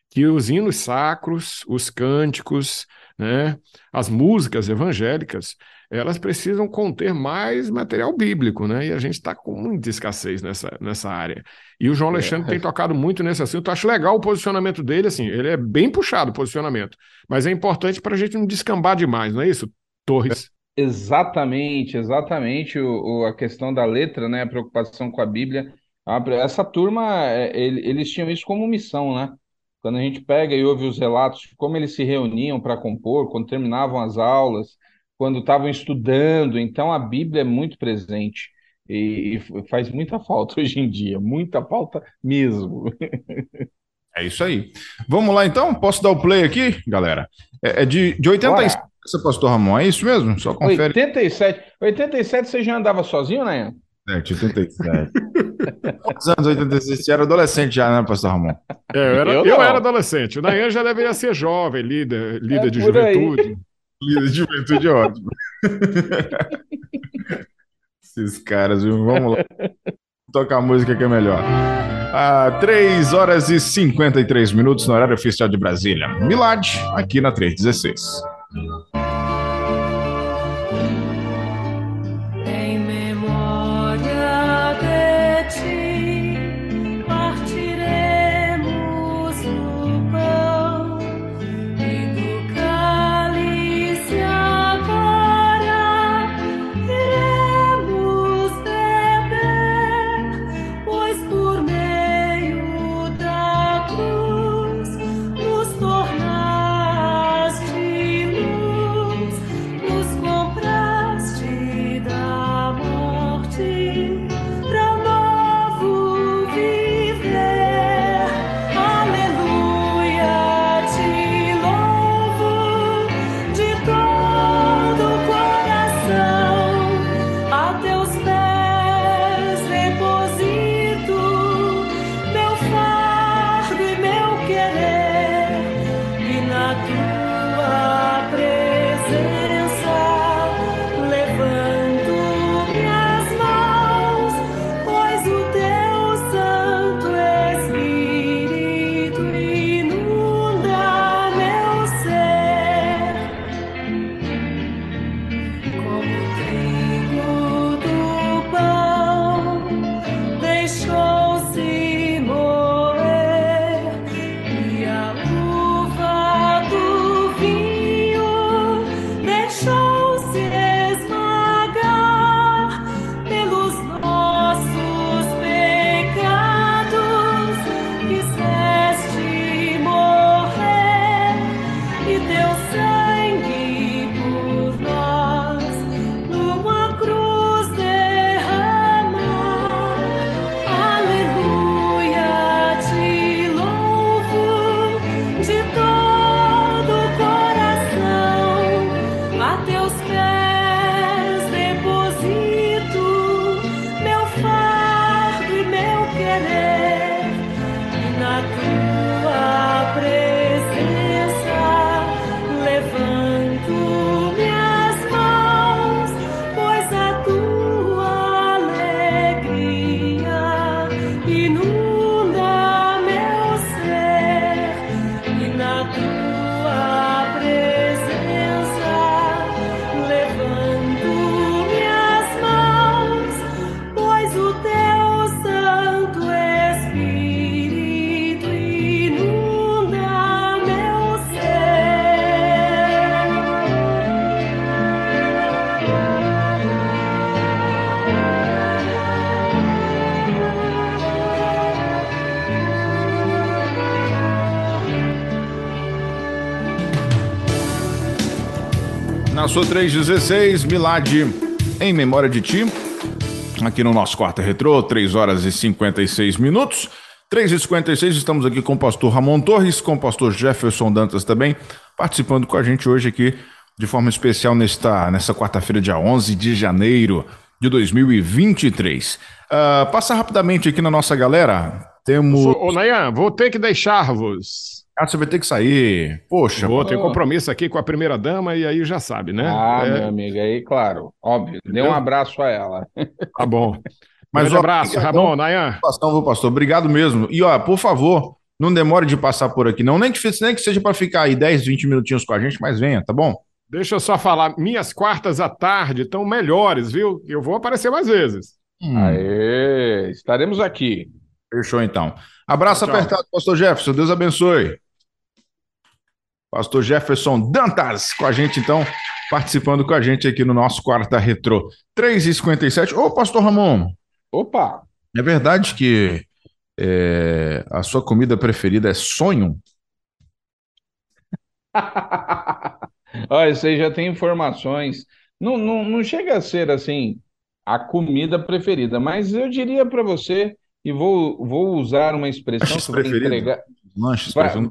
que os hinos sacros, os cânticos, né, as músicas evangélicas, elas precisam conter mais material bíblico, né? E a gente está com muita escassez nessa, nessa área. E o João é. Alexandre é. tem tocado muito nesse assunto. Eu acho legal o posicionamento dele, assim, ele é bem puxado o posicionamento, mas é importante para a gente não descambar demais, não é isso, Torres? Exatamente, exatamente o, o, a questão da letra, né? A preocupação com a Bíblia. Essa turma, é, eles tinham isso como missão, né? Quando a gente pega e ouve os relatos de como eles se reuniam para compor, quando terminavam as aulas, quando estavam estudando, então a Bíblia é muito presente e, e faz muita falta hoje em dia, muita falta mesmo. É isso aí. Vamos lá então? Posso dar o play aqui, galera? É, é de, de 87. Esse pastor Ramon, é isso mesmo? Só confere. 87. 87 você já andava sozinho, né? 87. Quantos anos 86? Você era adolescente já, né, pastor Ramon? É, eu, era, Eu eu, era adolescente. O Nayan já deveria ser jovem, líder, líder É de por aí. juventude. Líder de juventude é ótimo. Esses caras, viu? Vamos lá. Tocar a música que é melhor. Ah, 3 horas e 53 minutos no horário oficial de Brasília. Milad, aqui na 316. 316, Milad, em memória de ti, aqui no nosso quarto retrô, 3 horas e 56 minutos. 3 e 56 estamos aqui com o pastor Ramon Torres, com o pastor Jefferson Dantas também, participando com a gente hoje aqui de forma especial nesta, nessa quarta-feira, dia 11 de janeiro de 2023. Ah, passa rapidamente aqui na nossa galera. Temos. Ô, Nayan, vou ter que deixar-vos. Ah, você vai ter que sair. Poxa, Vou pô. compromisso aqui com a primeira dama e aí já sabe, né? Ah, É, meu amigo, aí, claro, óbvio. Dê um Entendeu? abraço a ela. Tá bom. Mas, ó, abraço. Ramon, Nayan. viu, pastor? Obrigado mesmo. E, ó, por favor, não demore de passar por aqui, não. Nem que, nem que seja para ficar aí 10, 20 minutinhos com a gente, mas venha, tá bom? Deixa eu só falar, minhas quartas à tarde estão melhores, viu? Eu vou aparecer mais vezes. Hum, Aê, estaremos aqui. Fechou então. Abraço Tchau. apertado, pastor Jefferson. Deus abençoe. Pastor Jefferson Dantas com a gente, então, participando com a gente aqui no nosso Quarta Retrô. 3h57. Ô, pastor Ramon, Opa! é verdade que é, a sua comida preferida é sonho? Olha, você já tem informações. Não, não, não chega a ser assim a comida preferida, mas eu diria para você, e vou, vou usar uma expressão Lanches que vai entregar, Lanches Vai-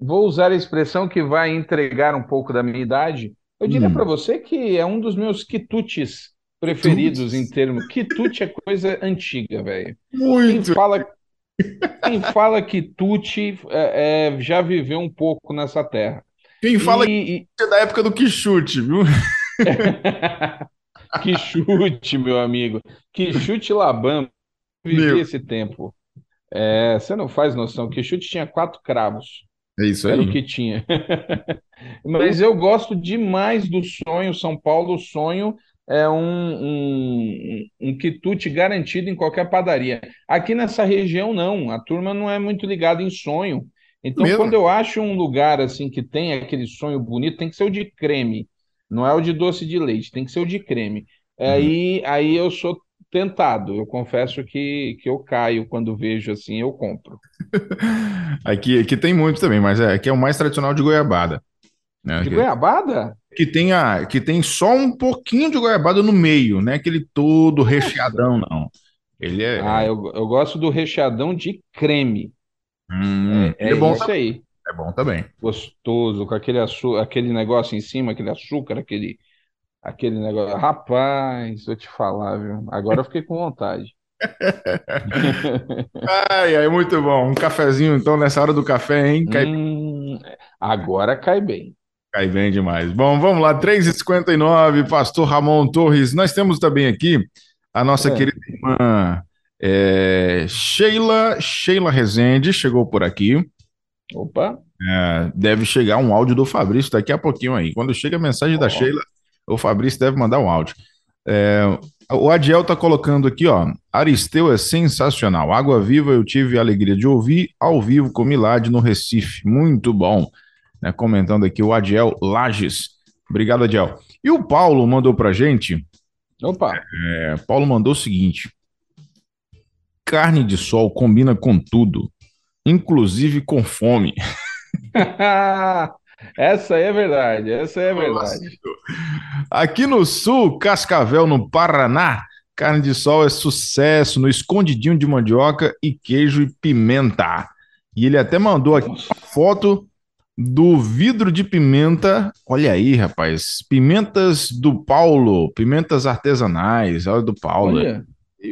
vou usar a expressão que vai entregar um pouco da minha idade. Eu diria Hum. para você que é um dos meus quitutes preferidos em termos. Quitute é coisa antiga, velho. Quem Muito. fala, quem fala quitute é, é, já viveu um pouco nessa terra. Quem fala E- que é da época do Quixute, viu? Que chute, meu amigo. Que chute Labamba. Vivi Meu. esse tempo. É, você não faz noção. Que chute tinha quatro cravos. É isso Era o aí. que tinha. Mas eu gosto demais do sonho. São Paulo, o sonho é um, um, um quitute garantido em qualquer padaria. Aqui nessa região, não. A turma não é muito ligada em sonho. Então, Mesmo? quando eu acho um lugar assim que tem aquele sonho bonito, tem que ser o de creme. Não é o de doce de leite, tem que ser o de creme. Aí, aí eu sou tentado. Eu confesso que, que eu caio quando vejo assim, eu compro. Aqui, aqui tem muito também, mas é, aqui é o mais tradicional de goiabada. né? De Que- goiabada? que tem, a, que tem só um pouquinho de goiabada no meio, não é aquele todo recheadão, não. Ele é, Ah, eu, eu gosto do recheadão de creme. hum, É, ele é bom, isso aí. é bom também. Gostoso, com aquele, açu aquele negócio em cima, aquele açúcar, aquele, aquele negócio. Rapaz, vou te falar, viu? Agora eu fiquei com vontade. Ai, ai, muito bom. Um cafezinho, então, nessa hora do café, hein? Cai, Hum, agora cai bem. cai bem demais. Bom, vamos lá, 3h59, Pastor Ramon Torres. Nós temos também aqui a nossa É. querida irmã é, Sheila, Sheila Rezende, chegou por aqui. Opa, É, deve chegar um áudio do Fabrício daqui a pouquinho aí. Quando chega a mensagem da Ó. Sheila, o Fabrício deve mandar um áudio. É, o Adiel tá colocando aqui, ó. Aristeu é sensacional. Água Viva eu tive a alegria de ouvir ao vivo com Milad no Recife. Muito bom. Né, comentando aqui o Adiel Lages. Obrigado, Adiel. E o Paulo mandou pra gente. opa. é, Paulo mandou o seguinte: carne de sol combina com tudo, inclusive com fome. Essa aí é verdade, essa aí é verdade. Aqui no sul, Cascavel, no Paraná, carne de sol é sucesso no escondidinho de mandioca e queijo e pimenta. E ele até mandou aqui uma foto do vidro de pimenta. Olha aí, rapaz. Pimentas do Paulo, pimentas artesanais. Olha do Paulo. Olha,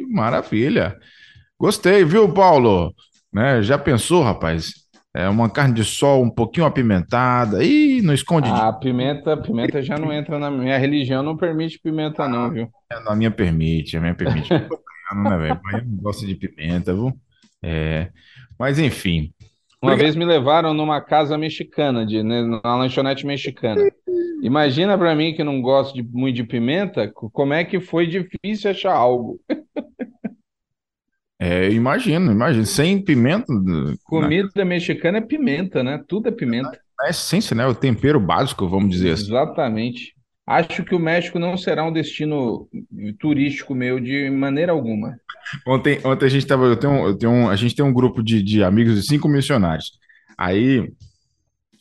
maravilha. Gostei, viu, Paulo? Né, já pensou, rapaz? É uma carne de sol um pouquinho apimentada. Ih, no escondidinho. a pimenta, pimenta já não entra na minha religião, não permite pimenta não, viu? A minha permite, a minha permite. Eu né, velho? Baiano gosta de pimenta, viu? É. Mas enfim. Uma Obrigado. vez me levaram numa casa mexicana, de, né, numa lanchonete mexicana. Imagina pra mim que não gosto de, muito de pimenta, co- como é que foi difícil achar algo. É, imagino, imagino. Sem pimenta, na, Comida mexicana é pimenta, né? Tudo é pimenta. na essência, né? O tempero básico, vamos dizer assim. Exatamente. Acho que o México não será um destino turístico meu de maneira alguma. Ontem, ontem a gente tava, eu tenho, eu tenho um, a gente tem um grupo de, de amigos de cinco missionários. Aí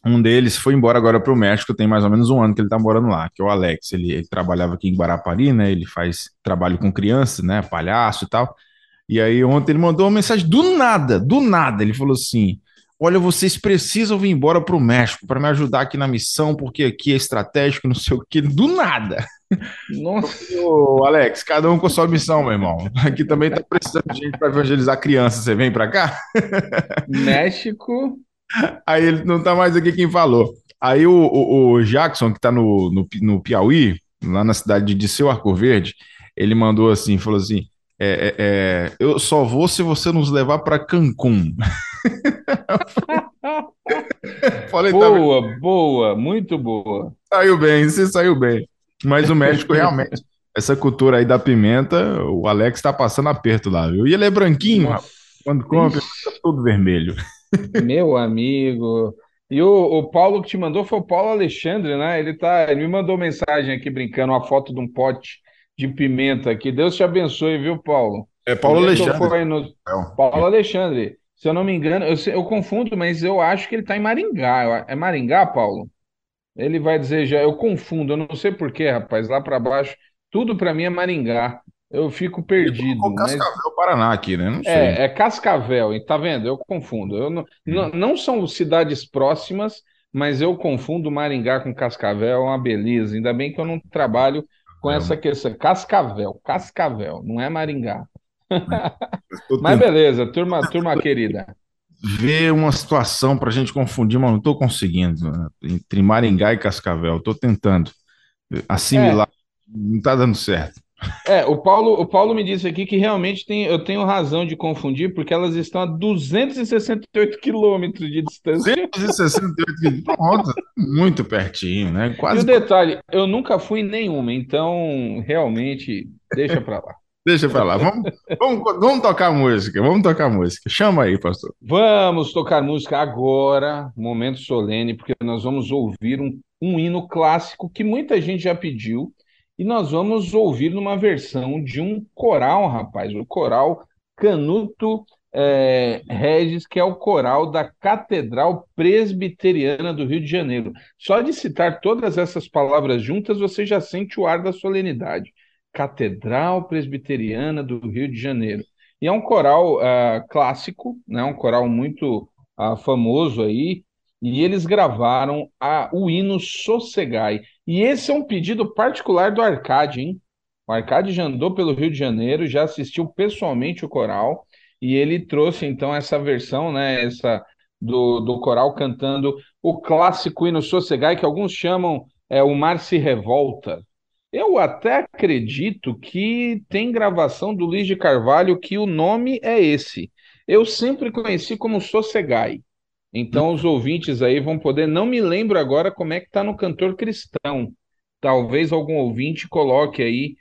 um deles foi embora agora para o México, tem mais ou menos um ano que ele tá morando lá, que é o Alex. Ele, ele trabalhava aqui em Guarapari, né? Ele faz trabalho com crianças, né? Palhaço e tal. E aí ontem ele mandou uma mensagem do nada, do nada. Ele falou assim: Olha, vocês precisam vir embora para o México para me ajudar aqui na missão, porque aqui é estratégico, não sei o quê. Do nada. Nossa, Ô, Alex, cada um com a sua missão, meu irmão. Aqui também tá precisando de gente para evangelizar crianças. Você vem para cá? México. Aí ele não tá mais aqui quem falou. Aí o, o- o Jackson, que tá no, no, no Piauí, lá na cidade de Disseu Arco Verde, ele mandou assim, falou assim, é, é, é, eu só vou se você nos levar para Cancún. Falei, tá, Boa, boa, muito boa. saiu bem, você saiu bem. Mas o México realmente, essa cultura aí da pimenta, o Alex tá passando aperto lá, viu? E ele é branquinho, rapaz. Quando come, fica todo vermelho. Meu amigo. E o, o Paulo que te mandou foi o Paulo Alexandre, né? Ele tá, ele me mandou mensagem aqui brincando, uma foto de um pote de pimenta aqui. Deus te abençoe, viu, Paulo? É Paulo eu Alexandre. no- Paulo Alexandre. Se eu não me engano, eu, eu confundo, mas eu acho que ele está em Maringá. Eu- É Maringá, Paulo? Ele vai dizer já, eu confundo, eu não sei por quê, rapaz, lá para baixo, tudo para mim é Maringá. Eu fico perdido, mas Cascavel, Paraná aqui, né? É, é Cascavel, e tá vendo? Eu confundo. Eu não, não, não são cidades próximas, mas eu confundo Maringá com Cascavel, é uma beleza. Ainda bem que eu não trabalho com É essa questão. Cascavel, Cascavel, não é Maringá. Tô Mas beleza, turma, turma querida. ver uma situação para a gente confundir, mas não estou conseguindo. né? Entre Maringá e Cascavel, estou tentando assimilar. Não está dando certo. É, o Paulo, o Paulo me disse aqui que realmente tem, eu tenho razão de confundir, porque elas estão a 268 quilômetros de distância. 268 quilômetros. Pronto, muito pertinho, né? E o Quase. detalhe, eu nunca fui em nenhuma, então realmente deixa pra lá. Deixa pra lá. Vamos, vamos, vamos tocar música. Vamos tocar música. Chama aí, pastor. Vamos tocar música agora, momento solene, porque nós vamos ouvir um, um hino clássico que muita gente já pediu, e nós vamos ouvir numa versão de um coral, rapaz, o coral Canuto é, Regis, que é o coral da Catedral Presbiteriana do Rio de Janeiro. Só de citar todas essas palavras juntas, você já sente o ar da solenidade. Catedral Presbiteriana do Rio de Janeiro. E é um coral ah, clássico, né? Um coral muito ah, famoso aí, e eles gravaram a- o hino Sossegai. E esse é um pedido particular do Arcade, hein? O Arcade já andou pelo Rio de Janeiro, já assistiu pessoalmente o coral, e ele trouxe então essa versão, né? Essa do, do coral cantando o clássico hino Sossegai, que alguns chamam é, O Mar se Revolta. Eu até acredito que tem gravação do Luiz de Carvalho que o nome é esse. Eu sempre conheci como Sossegai. Então os ouvintes aí vão poder, não me lembro agora como é que tá no Cantor Cristão. Talvez algum ouvinte coloque aí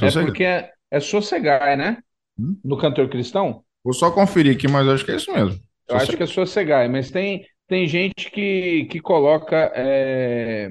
É mesmo. É porque é, é Sossegai, né? Hum? No Cantor Cristão? Vou só conferir aqui, mas acho que é isso mesmo. Eu acho que é Sossegai, mas tem, tem gente que, que coloca é,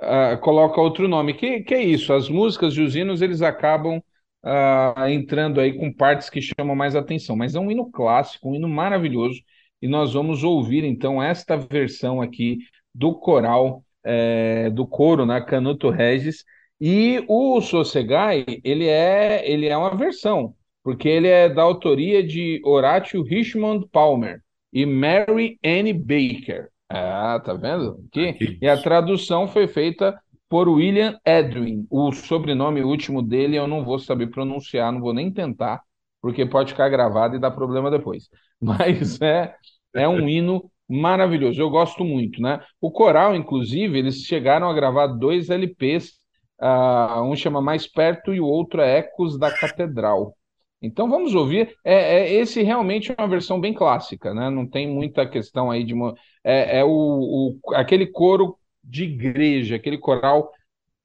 ah, coloca outro nome. Que, que é isso? As músicas de os hinos eles acabam ah, entrando aí com partes que chamam mais atenção. Mas é um hino clássico, um hino maravilhoso. E nós vamos ouvir então esta versão aqui do coral, é, do coro, né? Canuto Regis. E o Sossegai, ele é, ele é uma versão, porque ele é da autoria de Horatio Richmond Palmer e Mary Ann Baker. Ah, tá vendo? Aqui. Aqui. E a tradução foi feita por William Edwin. O sobrenome último dele eu não vou saber pronunciar, não vou nem tentar, porque pode ficar gravado e dar problema depois. Mas é, é um hino maravilhoso, eu gosto muito, né? O coral, inclusive, eles chegaram a gravar dois LPs, ah, um chama Mais Perto e o outro é Ecos da Catedral. Então vamos ouvir. É, é- esse realmente é uma versão bem clássica, né? Não tem muita questão aí de. mo- É, é o, o- aquele coro de igreja, aquele coral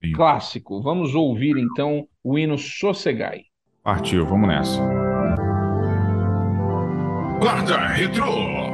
Sim. clássico. Vamos ouvir então o hino Sossegai. Partiu, vamos nessa. Guarda Retrô.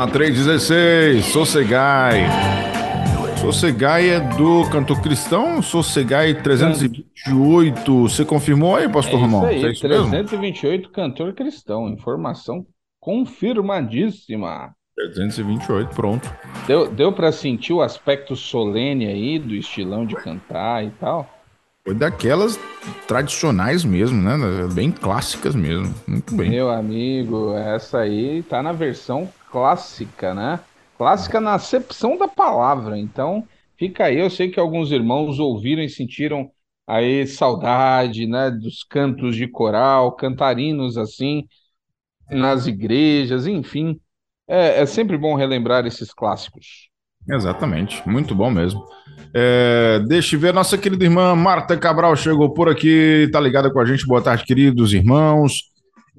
Na 316, Sossegai. Sossegai é do cantor cristão, Sossegai 328. Você confirmou aí, pastor É Romão? aí, É isso mesmo? 328 cantor cristão. Informação confirmadíssima. 328, pronto. Deu, deu para sentir o aspecto solene aí do estilão de cantar e tal? Foi daquelas tradicionais mesmo, né? Bem clássicas mesmo. Muito bem. Meu amigo, essa aí tá na versão clássica, né? Clássica na acepção da palavra. Então, fica aí. Eu sei que alguns irmãos ouviram e sentiram aí saudade, né? Dos cantos de coral, cantarinos assim, nas igrejas, enfim. É, é sempre bom relembrar esses clássicos. Exatamente, muito bom mesmo. É, deixa eu ver, nossa querida irmã Marta Cabral chegou por aqui, tá ligada com a gente. Boa tarde, queridos irmãos.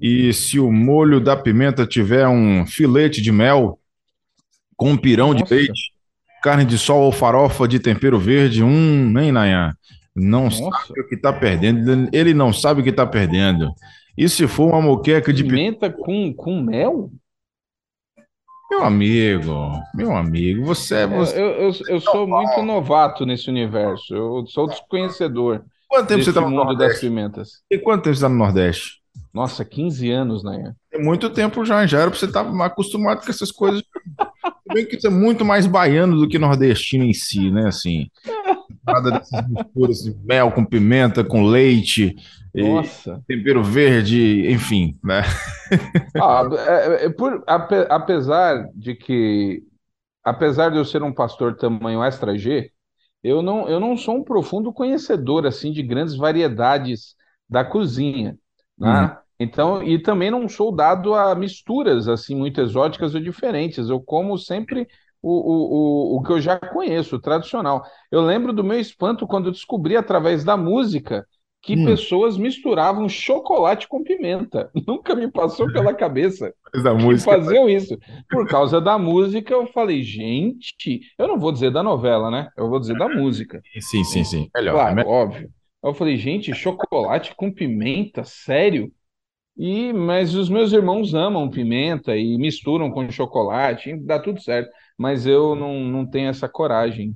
E se o molho da pimenta tiver um filete de mel com pirão de Nossa. leite, carne de sol ou farofa de tempero verde, hum, hein, Nayan? Não Nossa. sabe o que tá perdendo, ele não sabe o que tá perdendo. E se for uma moqueca de pimenta, Pimenta com, com mel? Meu amigo, meu amigo, você, é Eu, você eu, eu, eu sou muito novato nesse universo. Eu sou desconhecedor quanto tempo você desse tá no mundo das Nordeste? pimentas. E quanto tempo você tá no Nordeste? Nossa, 15 anos, né? Tem muito tempo já, já era pra você estar acostumado com essas coisas. Bem que você é muito mais baiano do que nordestino em si, né? Assim, nada dessas misturas de mel com pimenta, com leite, tempero verde, enfim, né? Ah, é- é por- ape- apesar de que, apesar de eu ser um pastor tamanho extra G, eu não, eu não sou um profundo conhecedor assim de grandes variedades da cozinha, né? Então, e também não sou dado a misturas assim muito exóticas ou diferentes. Eu como sempre o, o, o, o que eu já conheço, o tradicional. Eu lembro do meu espanto quando eu descobri através da música que Hum. pessoas misturavam chocolate com pimenta. Nunca me passou pela cabeça Da que música. faziam isso. Por causa da música, eu falei, gente, eu não vou dizer da novela, né? Eu vou dizer da música. Sim, sim, sim. Melhor. Claro, né? óbvio. Eu falei, gente, chocolate com pimenta, sério? E, mas os meus irmãos amam pimenta e misturam com chocolate, dá tudo certo. Mas eu não, não tenho essa coragem.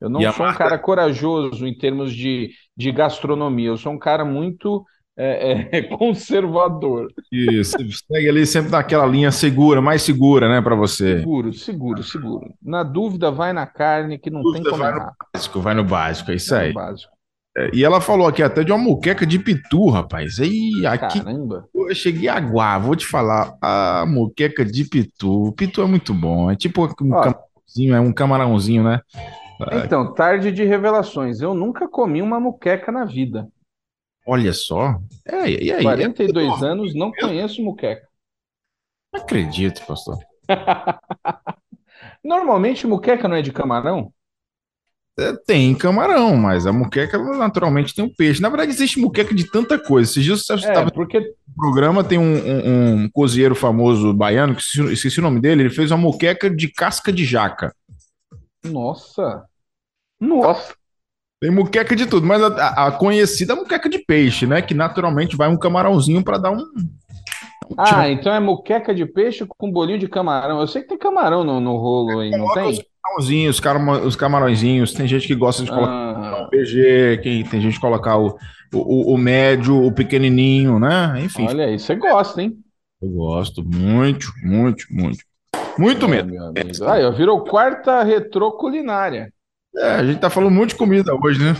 Eu não sou um cara corajoso em termos de, de gastronomia. Eu sou um cara muito é, é, conservador. Você segue ali sempre naquela linha segura, mais segura, né, pra você. Seguro, seguro, seguro. Na dúvida, vai na carne que não Dúvida, tem como vai no. Básico, vai no básico, é isso É aí. É, E ela falou aqui até de uma muqueca de pitu, rapaz. Aí, aqui Caramba. eu cheguei a aguar, vou te falar. A muqueca de pitu. Pitu é muito bom. É tipo um Ó. camarãozinho, é um camarãozinho, né? Então, tarde de revelações. Eu nunca comi uma muqueca na vida. Olha só. É, e aí? 42 Eu anos, não conheço muqueca. não acredito, pastor. Normalmente, muqueca não é de camarão? É, tem camarão, mas a muqueca naturalmente tem um peixe. Na verdade, existe muqueca de tanta coisa. Esses dias você É, estava porque. no programa, tem um, um, um cozinheiro famoso baiano, que esqueci, esqueci o nome dele, ele fez uma muqueca de casca de jaca. Nossa. Nossa. Tem muqueca de tudo, mas a, a- conhecida é muqueca de peixe, né? Que naturalmente vai um camarãozinho para dar um. Ah, então é muqueca de peixe com bolinho de camarão. Eu sei que tem camarão no, no rolo aí, não tem? Os camarãozinhos, os, carama- os camarõezinhos. Tem gente que gosta de colocar Ah, o PG, quem, tem gente que colocar o, o, o médio, o pequenininho, né? Enfim, olha aí, você gosta, hein? eu gosto muito, muito, muito. Muito É, mesmo. Aí, ó, virou quarta retrô culinária. É, a gente tá falando muito de comida hoje, né?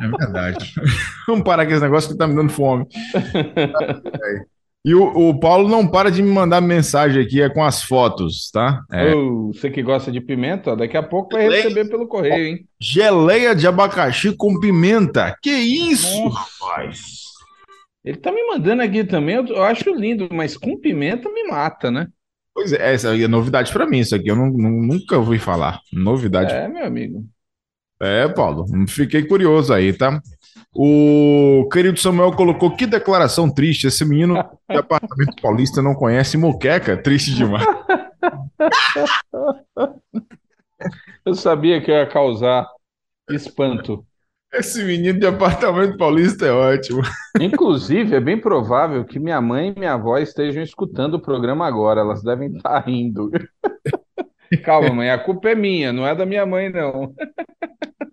É verdade. Vamos parar com esse negócio que tá me dando fome. E o, o Paulo não para de me mandar mensagem aqui, é com as fotos, tá? É. Ô, você que gosta de pimenta, ó, daqui a pouco vai receber pelo correio, hein? Geleia de abacaxi com pimenta. Que isso, Nossa. rapaz? Ele tá me mandando aqui também, eu, eu acho lindo, mas com pimenta me mata, né? Pois é, essa é novidade pra mim, isso aqui eu não- não- nunca ouvi falar. Novidade. É, meu amigo. É, Paulo, fiquei curioso aí, tá? O querido Samuel colocou que declaração triste. Esse menino de apartamento paulista não conhece moqueca. Triste demais. Eu sabia que eu ia causar espanto. Esse menino de apartamento paulista é ótimo. Inclusive, é bem provável que minha mãe e minha avó estejam escutando o programa agora. Elas devem estar rindo. calma, mãe, a culpa é minha, não é da minha mãe, não.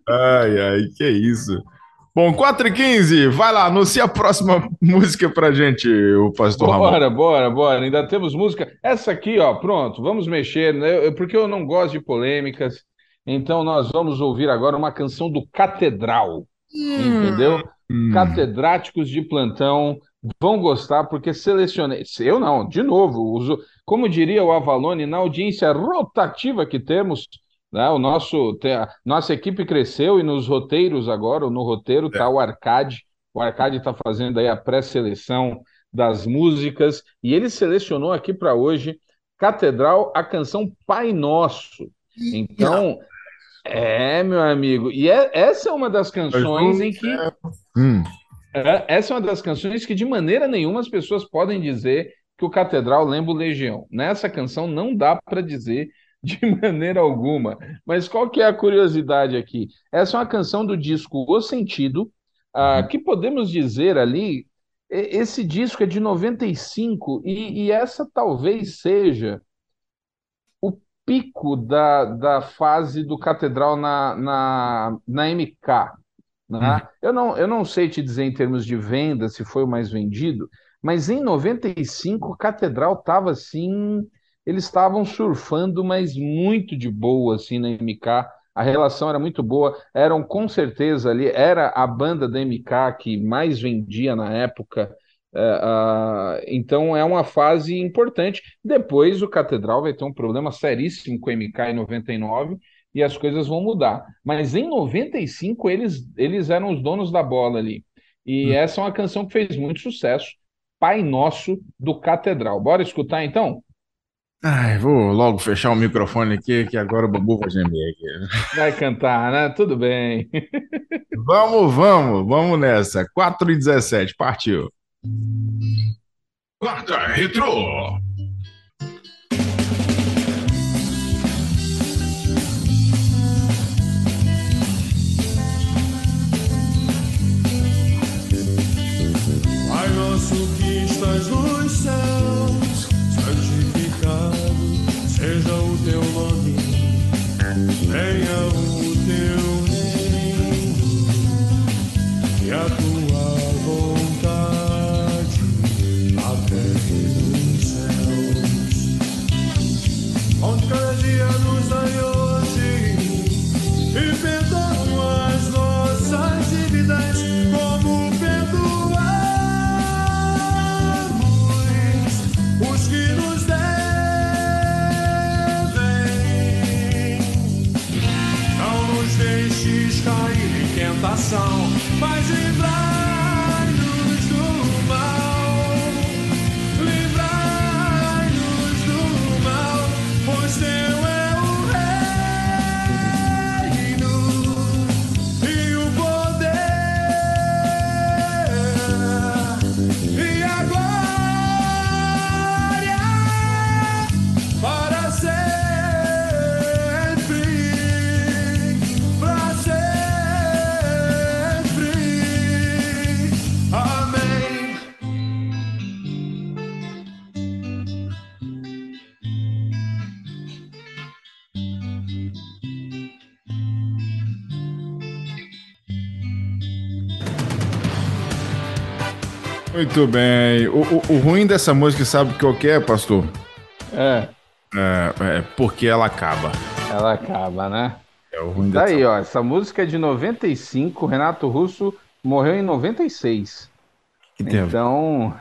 Ai, ai, que isso. Bom, 4 e 15 vai lá, anuncia a próxima música pra gente, o pastor Ramon. Bora, bora, bora. Ainda temos música. Essa aqui, ó, pronto, vamos mexer, né? Eu- Porque eu não gosto de polêmicas. Então nós vamos ouvir agora uma canção do Catedral. Entendeu? Hum. Catedráticos de plantão vão gostar porque selecionei. Eu não, de novo, uso, como diria o Avalone, na audiência rotativa que temos, né, o nosso, a nossa equipe cresceu e nos roteiros agora, no roteiro está o Arcade. O Arcade está fazendo aí a pré-seleção das músicas e ele selecionou aqui para hoje Catedral, a canção Pai Nosso. Então, é, meu amigo, e é- essa é uma das canções em que Hum. é, essa é uma das canções que de maneira nenhuma as pessoas podem dizer que o Catedral lembra o Legião. Nessa canção não dá para dizer de maneira alguma. Mas qual que é a curiosidade aqui? Essa é uma canção do disco O Sentido, ah, que podemos dizer ali, esse disco é de 95 e, e essa talvez seja o pico da, da fase do Catedral na, na, na MK né? Eu não, eu não sei te dizer em termos de venda se foi o mais vendido, mas em 95 Catedral estava assim, eles estavam surfando, mas muito de boa assim na MK. A relação era muito boa, eram com certeza ali, era a banda da MK que mais vendia na época. É, então é uma fase importante. Depois o Catedral vai ter um problema seríssimo com o MK em 99 e as coisas vão mudar. Mas em 95 eles, eles eram os donos da bola ali. E essa é uma canção que fez muito sucesso. Pai Nosso do Catedral. Bora escutar então? Ai, vou logo fechar o microfone aqui, que agora o Babu vai gemer aqui. Vai cantar, né? Tudo bem. Vamos, vamos, vamos nessa. 4 e 17, partiu. Quarta Retrô. Pai nosso que estás nos céus, seja o teu nome, venha o song. Muito bem. O, o- o ruim dessa música, sabe o que quero, pastor? É, É, é porque ela acaba. ela acaba, né? É o ruim Tá dessa aí, ó. Essa música é de 95, Renato Russo morreu em 96. que. Então,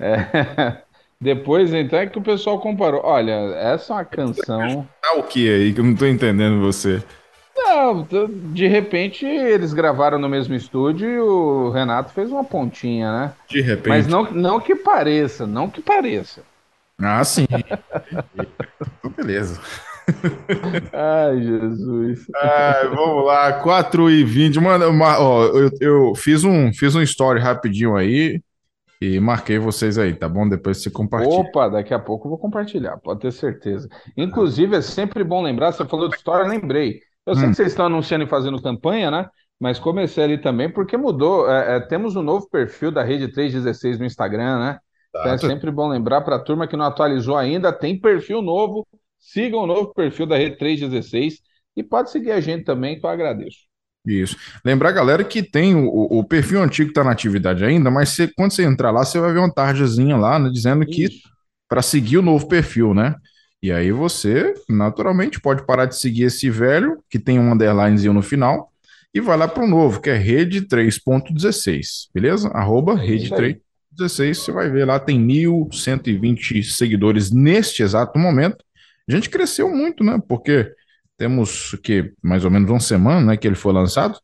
é, depois então é que o pessoal comparou. Olha, essa é uma canção. Tá o que aí que eu não tô entendendo você? Não, t- de repente eles gravaram no mesmo estúdio e o Renato fez uma pontinha, né? De repente. Mas não, não que pareça, não que pareça. Ah, sim. Então, Beleza. Ai, Jesus. Ai, vamos lá, 4 e 20. Mano, ma- ó, eu, eu fiz, um, fiz um story rapidinho aí e marquei vocês aí, tá bom? Depois você compartilha. Opa, daqui a pouco eu vou compartilhar, pode ter certeza. Inclusive, é sempre bom lembrar, você falou de história, eu lembrei. Eu sei Hum. que vocês estão anunciando e fazendo campanha, né? Mas comecei ali também porque mudou. é, é, temos um novo perfil da Rede 316 no Instagram, né? Então é Tá. sempre bom lembrar para a turma que não atualizou ainda, tem perfil novo. sigam o novo perfil da Rede 316 e pode seguir a gente também, que eu agradeço. Isso. Lembrar, galera, que tem o, o perfil antigo está na atividade ainda, mas você, quando você entrar lá, você vai ver uma tarjazinha lá, né, dizendo que para seguir o novo perfil, né? E aí você, naturalmente, pode parar de seguir esse velho, que tem um underlinezinho no final, e vai lá para o novo, que é rede 3.16, beleza? Arroba É rede isso aí. 3.16, você vai ver lá, tem 1.120 seguidores neste exato momento. A gente cresceu muito, né? Porque temos que mais ou menos uma semana, né, que ele foi lançado.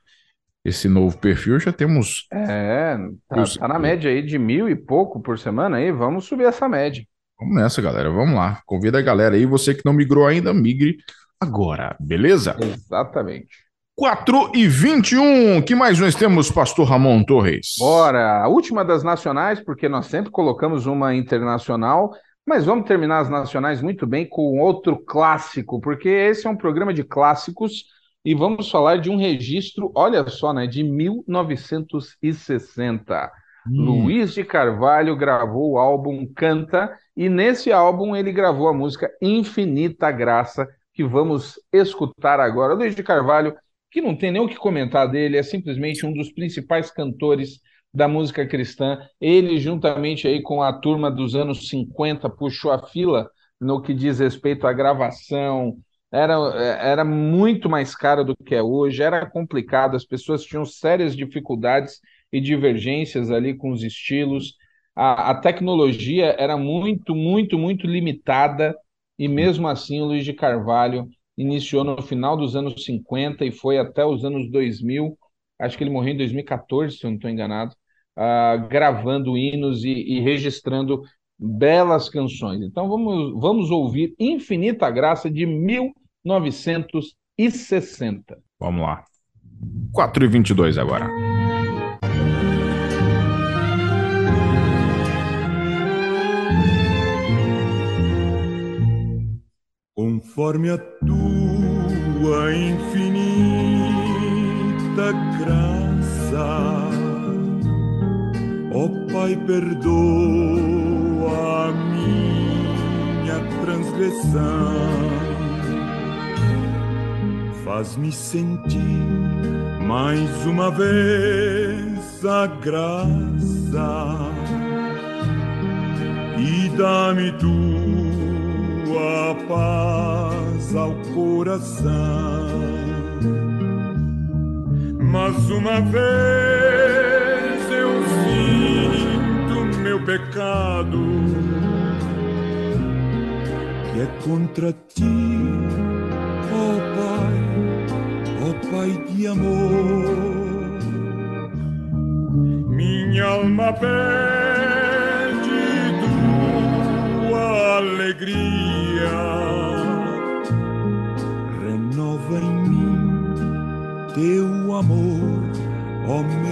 Esse novo perfil já temos. É, tá, tá na média aí de mil e pouco por semana aí, vamos subir essa média. Vamos nessa, galera. Vamos lá. Convida a galera aí. Você que não migrou ainda, migre agora, beleza? Exatamente. 4 e 21. que mais nós temos, Pastor Ramon Torres? Bora, a última das nacionais, porque nós sempre colocamos uma internacional, mas vamos terminar as nacionais muito bem com outro clássico, porque esse é um programa de clássicos e vamos falar de um registro, olha só, né, de 1960. Luiz de Carvalho gravou o álbum Canta e nesse álbum ele gravou a música Infinita Graça, que vamos escutar agora. Luiz de Carvalho, que não tem nem o que comentar dele, é simplesmente um dos principais cantores da música cristã. Ele, juntamente aí com a turma dos anos 50, puxou a fila no que diz respeito à gravação. Era, era muito mais caro do que é hoje, era complicado, as pessoas tinham sérias dificuldades e divergências ali com os estilos. A, a tecnologia era muito, muito, muito limitada, e mesmo assim o Luiz de Carvalho iniciou no final dos anos 50 e foi até os anos 2000. Acho que ele morreu em 2014, se eu não estou enganado, ah, gravando hinos e, e registrando belas canções. Então vamos, vamos ouvir Infinita Graça de 1960. Vamos lá. 4 e 22 agora. Conforme a tua infinita graça. Ó Pai, perdoa a minha transgressão. Faz-me sentir mais uma vez a graça e dá-me tua paz ao coração. Mas uma vez eu sinto meu pecado, que é contra ti, ó Pai, ó Pai de amor. Minha alma pede tua alegria, teu amor, ó meu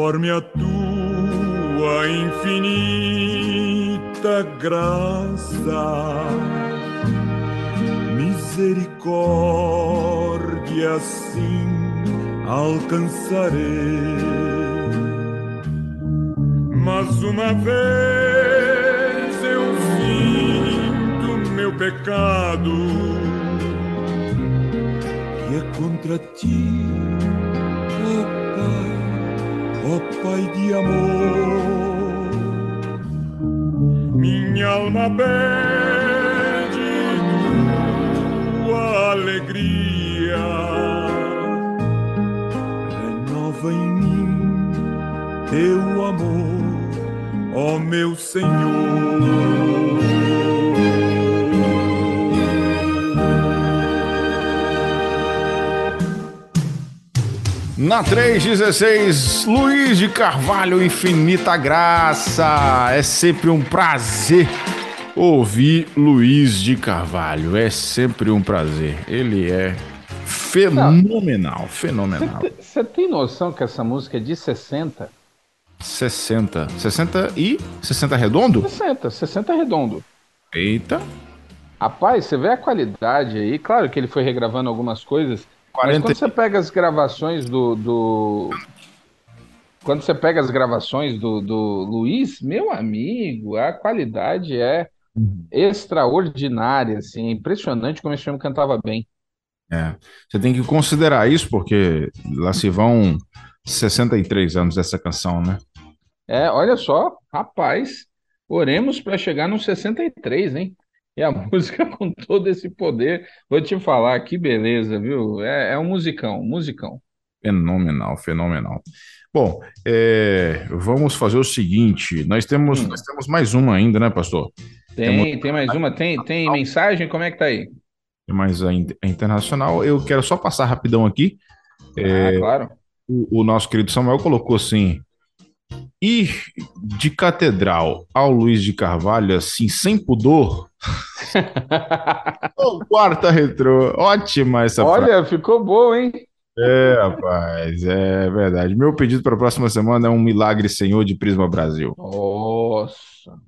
conforme a tua infinita graça misericórdia sim alcançarei. Mas uma vez eu sinto meu pecado, que é contra ti, ó Pai de amor. Minha alma pede tua alegria, renova em mim teu amor, ó meu Senhor. Na 316, Luiz de Carvalho, infinita graça. É sempre um prazer ouvir Luiz de Carvalho. É sempre um prazer. Ele é fenomenal, fenomenal. Você tem noção que essa música é de 60? 60. 60 e 60 redondo? 60, 60 redondo. Eita. Rapaz, você vê a qualidade aí. Claro que ele foi regravando algumas coisas. 40... Mas quando você pega as gravações do, do. Quando você pega as gravações do, do Luiz, meu amigo, a qualidade é extraordinária, assim, é impressionante como esse filme cantava bem. É, você tem que considerar isso, porque lá se vão 63 anos dessa canção, né? É, olha só, rapaz, oremos para chegar nos 63, hein? E a música com todo esse poder, vou te falar, que beleza, viu? É, é um musicão, musicão. Fenomenal, fenomenal. Bom, é, vamos fazer o seguinte: nós temos, hum. nós temos mais uma ainda, né, pastor? Tem, temos... tem mais uma. Tem, tem mensagem? Como é que tá aí? Tem mais a, a internacional. Eu quero só passar rapidão aqui. É, ah, claro. O, o nosso querido Samuel colocou assim: Ir de catedral ao Luiz de Carvalho, assim, sem pudor. oh, quarta retrô. Ótima essa Olha, frase. ficou bom, hein? É, rapaz, é verdade. Meu pedido para a próxima semana é um Milagre Senhor de Prisma Brasil. Nossa.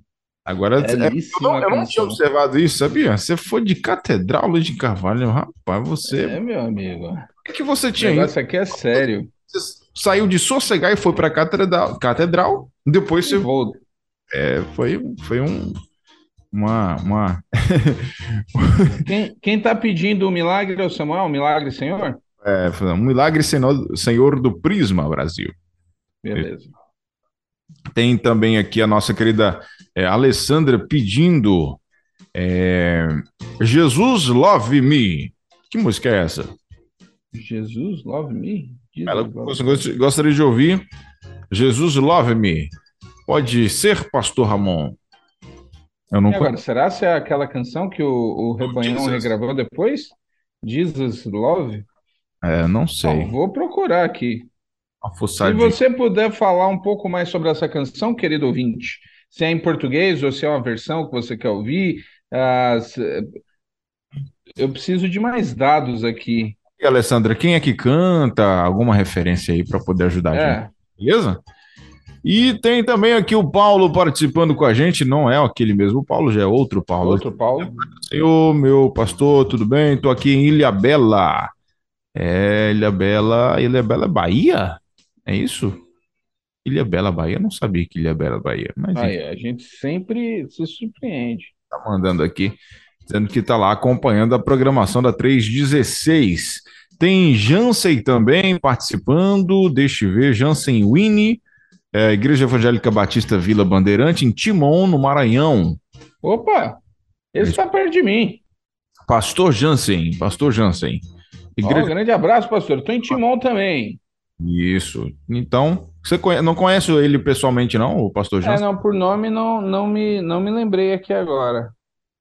Agora, é, eu, não, eu não tinha observado isso, sabia? Você foi de catedral, Luiz de Carvalho, rapaz, você. É, meu amigo. O que, que você tinha aí? Isso aqui é sério. Você saiu de sossegar e foi para catedral, catedral, depois você voltou. É, foi, foi um uma, uma... quem, quem tá pedindo o milagre é o Samuel, o milagre Senhor? É, um milagre senhor, senhor do Prisma Brasil. Beleza. Tem também aqui a nossa querida é, Alessandra pedindo é, Jesus Love Me. Que música é essa? Jesus Love Me? Ela gostaria de ouvir Jesus Love Me. Pode ser, Pastor Ramon? Eu não agora, será se é aquela canção que o, o Rebanhão Jesus. regravou depois? Jesus Love? É, não sei. vou procurar aqui. Se você puder falar um pouco mais sobre essa canção, querido ouvinte, se é em português ou se é uma versão que você quer ouvir, uh, se... eu preciso de mais dados aqui. E Alessandra, quem é que canta? Alguma referência aí para poder ajudar a é. gente? Beleza? E tem também aqui o Paulo participando com a gente, não é aquele mesmo Paulo, já é outro Paulo. Outro Paulo. Senhor, meu pastor, tudo bem? Estou aqui em Ilha Bela. É, Ilha Bela, Ilha Bela Bahia? É isso? Ilha Bela Bahia? não sabia que Ilha Bela Bahia. Mas, Aí, a gente sempre se surpreende. Tá mandando aqui, dizendo que tá lá acompanhando a programação da 316. Tem Jansen também participando, deixa eu ver, Jansen Winnie é, Igreja Evangélica Batista Vila Bandeirante, em Timon, no Maranhão. Opa! Ele está perto de mim. Pastor Jansen, Pastor Jansen. Igreja... Oh, grande abraço, pastor. Estou em Timon também. Isso. Então, você conhece, não conhece ele pessoalmente, não, o pastor Jansen? É, não, por nome não, não, me, não me lembrei aqui agora.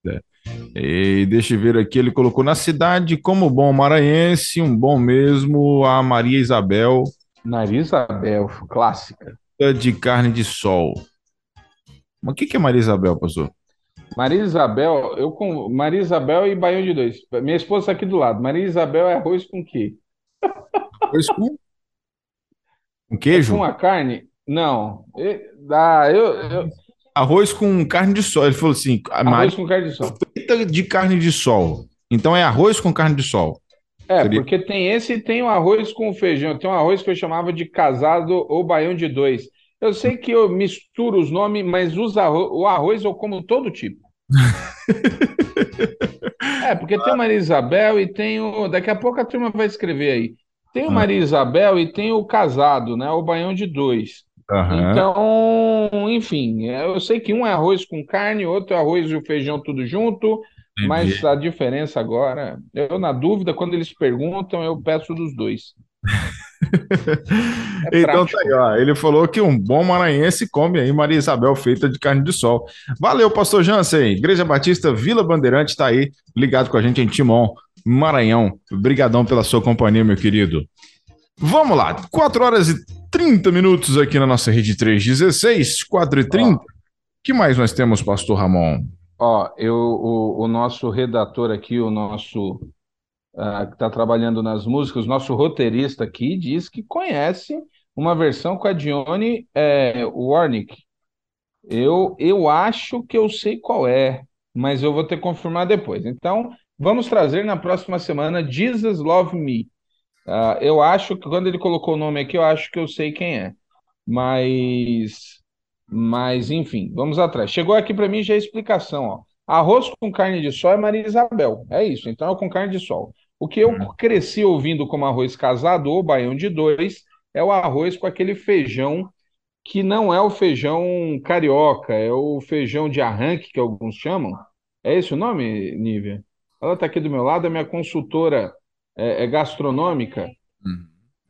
É. E deixa eu ver aqui, ele colocou na cidade como bom maranhense, um bom mesmo, a Maria Isabel. Maria Isabel, clássica de carne de sol. Mas o que, que é Maria Isabel, pastor? Maria Isabel, eu com Maria Isabel e Baião de dois. Minha esposa está aqui do lado. Maria Isabel é arroz com quê? Arroz com? Com queijo? É com a carne? Não. Ah, eu, eu... Arroz com carne de sol. Ele falou assim: arroz com carne de sol. de carne de sol. Então é arroz com carne de sol. É, Seria... porque tem esse e tem o arroz com feijão. Tem um arroz que eu chamava de casado ou baião de dois. Eu sei que eu misturo os nomes, mas o arroz eu como todo tipo. é, porque tem o Maria Isabel e tem o. Daqui a pouco a turma vai escrever aí. Tem o ah. Maria Isabel e tem o casado, né? O baião de dois. Uhum. Então, enfim, eu sei que um é arroz com carne, outro é arroz e o feijão tudo junto. Entendi. Mas a diferença agora, eu na dúvida, quando eles perguntam, eu peço dos dois. é então tá aí, ó. Ele falou que um bom maranhense come aí Maria Isabel feita de carne de sol. Valeu, pastor Jansen. Igreja Batista Vila Bandeirante está aí, ligado com a gente em Timon, Maranhão. Obrigadão pela sua companhia, meu querido. Vamos lá, 4 horas e 30 minutos aqui na nossa rede 316, 4 e 30. O que mais nós temos, pastor Ramon? Ó, eu, o, o nosso redator aqui, o nosso uh, que está trabalhando nas músicas, o nosso roteirista aqui diz que conhece uma versão com a Dione é, Warnick. Eu, eu acho que eu sei qual é, mas eu vou ter que confirmar depois. Então, vamos trazer na próxima semana Jesus Love Me. Uh, eu acho que quando ele colocou o nome aqui, eu acho que eu sei quem é. Mas, mas enfim, vamos atrás. Chegou aqui para mim já a explicação. Ó. Arroz com carne de sol é Maria Isabel. É isso, então é com carne de sol. O que eu uhum. cresci ouvindo como arroz casado ou baião de dois é o arroz com aquele feijão que não é o feijão carioca, é o feijão de arranque que alguns chamam. É esse o nome, Nívia? Ela está aqui do meu lado, é minha consultora é, é gastronômica. Hum.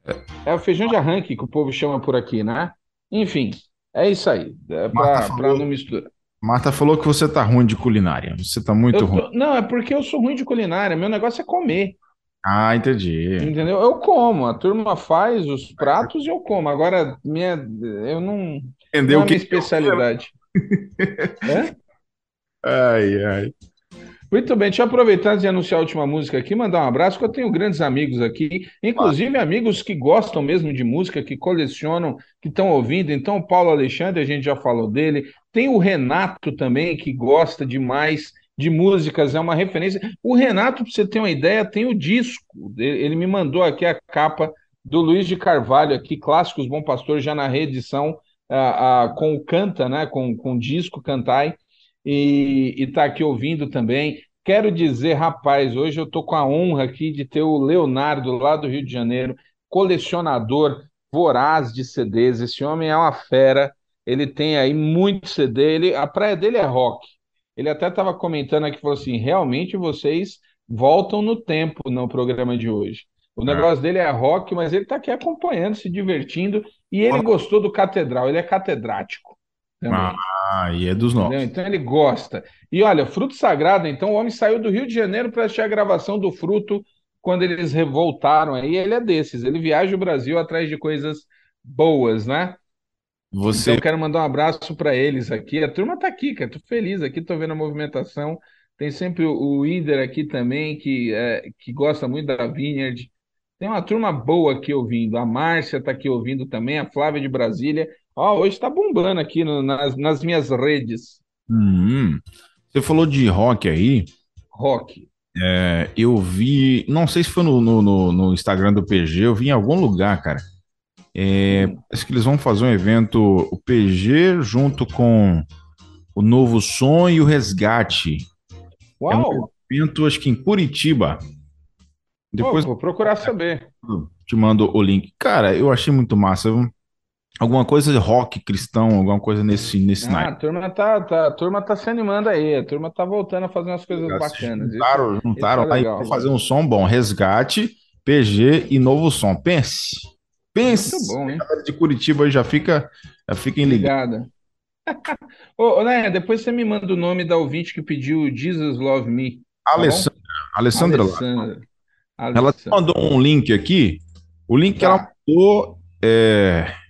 É. é o feijão de arranque que o povo chama por aqui, né? Enfim, é isso aí. É para não misturar. Marta falou que você tá ruim de culinária. Você tá muito tô... ruim. Não, é porque eu sou ruim de culinária. Meu negócio é comer. Ah, entendi. Entendeu? Eu como, a turma faz os pratos e eu como. Agora, minha, eu não. Entendeu não é minha especialidade. é? Ai, ai. Muito bem, deixa eu aproveitar de anunciar a última música aqui, mandar um abraço, que eu tenho grandes amigos aqui, inclusive ah. amigos que gostam mesmo de música, que colecionam, que estão ouvindo. Então, o Paulo Alexandre, a gente já falou dele. Tem o Renato também, que gosta demais de músicas, é uma referência. O Renato, para você ter uma ideia, tem o disco. Ele me mandou aqui a capa do Luiz de Carvalho, aqui, Clássicos Bom Pastor, já na reedição uh, uh, com o Canta, né? Com, com o disco Cantai, e está aqui ouvindo também. Quero dizer, rapaz, hoje eu estou com a honra aqui de ter o Leonardo, lá do Rio de Janeiro, colecionador voraz de CDs. Esse homem é uma fera, ele tem aí muito CD, ele, a praia dele é rock. Ele até estava comentando aqui, falou assim: realmente vocês voltam no tempo no programa de hoje. O negócio é. dele é rock, mas ele está aqui acompanhando, se divertindo, e ele gostou do catedral, ele é catedrático. Também. Ah, e é dos nossos. Então ele gosta. E olha, fruto sagrado, então o homem saiu do Rio de Janeiro para assistir a gravação do fruto quando eles revoltaram aí. Ele é desses, ele viaja o Brasil atrás de coisas boas, né? Você... Então, eu quero mandar um abraço para eles aqui. A turma tá aqui, cara. Tô feliz aqui, tô vendo a movimentação. Tem sempre o Ider aqui também, que, é, que gosta muito da Vineyard. Tem uma turma boa aqui ouvindo. A Márcia tá aqui ouvindo também, a Flávia de Brasília. Ó, hoje tá bombando aqui no, nas, nas minhas redes. Hum, você falou de rock aí. Rock. É, eu vi, não sei se foi no, no, no Instagram do PG, eu vi em algum lugar, cara é, acho que eles vão fazer um evento, o PG, junto com o Novo Som e o Resgate. Uau! É um evento, acho que em Curitiba. Depois, oh, vou procurar saber. Te mando o link. Cara, eu achei muito massa. Alguma coisa de rock cristão, alguma coisa nesse, nesse ah, A turma, tá, tá, a turma tá se animando aí, a turma tá voltando a fazer umas coisas bacanas. Juntaram, isso, juntaram isso é fazer um som bom. Resgate, PG e Novo Som. Pense. Pense, Muito bom, hein? de Curitiba já fica, já fiquem ligados. Ô, né, depois você me manda o nome da ouvinte que pediu Jesus Love Me. Tá Alessandra. Alessandra. Alessandra. Ela mandou um link aqui. O link tá. que ela mandou é.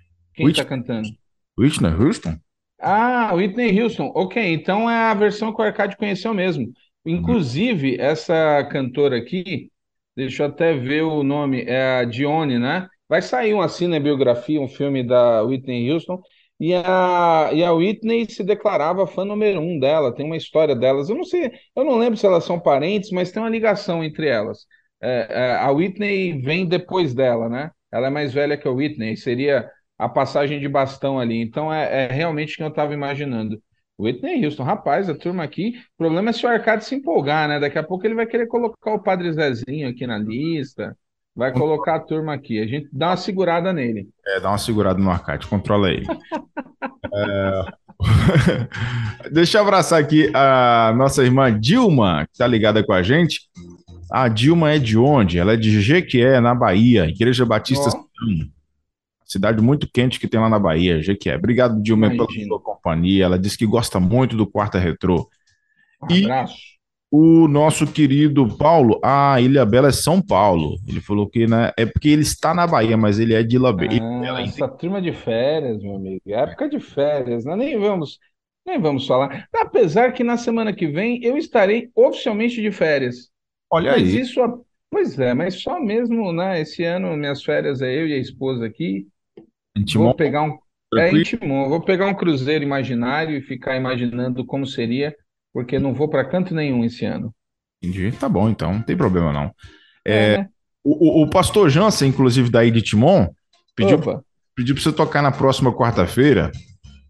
Quem Whitney, tá cantando? Whitney Houston? Ah, Whitney Houston. Ok, então é a versão que o Arcade conheceu mesmo. Inclusive, essa cantora aqui, deixa eu até ver o nome, é a Dione, né? Vai sair uma cinebiografia, um filme da Whitney Houston, e a, e a Whitney se declarava fã número um dela, tem uma história delas. Eu não sei, eu não lembro se elas são parentes, mas tem uma ligação entre elas. É, é, a Whitney vem depois dela, né? Ela é mais velha que a Whitney, seria a passagem de bastão ali. Então é, é realmente quem eu estava imaginando. Whitney Houston, rapaz, a turma aqui. O problema é se o Arcade se empolgar, né? Daqui a pouco ele vai querer colocar o Padre Zezinho aqui na lista. Vai colocar a turma aqui. A gente dá uma segurada nele. É, dá uma segurada no arcade, controla ele. é... Deixa eu abraçar aqui a nossa irmã Dilma, que está ligada com a gente. A Dilma é de onde? Ela é de Jequié, na Bahia, Igreja Batista oh. Cidade muito quente que tem lá na Bahia, Jequié. Obrigado, Dilma, Imagina. pela sua companhia. Ela disse que gosta muito do Quarta Retrô. Um e abraço. O nosso querido Paulo, ah, Ilha Bela é São Paulo. Ele falou que né, é porque ele está na Bahia, mas ele é de Ilha Bela. Ah, essa turma de férias, meu amigo. É época de férias, né? Nem vamos, nem vamos falar. Apesar que na semana que vem eu estarei oficialmente de férias. Olha Mas aí. isso, pois é, mas só mesmo, né? Esse ano minhas férias é eu e a esposa aqui. Intimou, Vou pegar um, é íntimo, vou pegar um cruzeiro imaginário e ficar imaginando como seria, porque não vou para canto nenhum esse ano. Entendi. Tá bom, então, não tem problema não. É, né? O, o, pastor Jansen, inclusive daí de Timon, pediu, Opa, pediu para você tocar na próxima quarta-feira,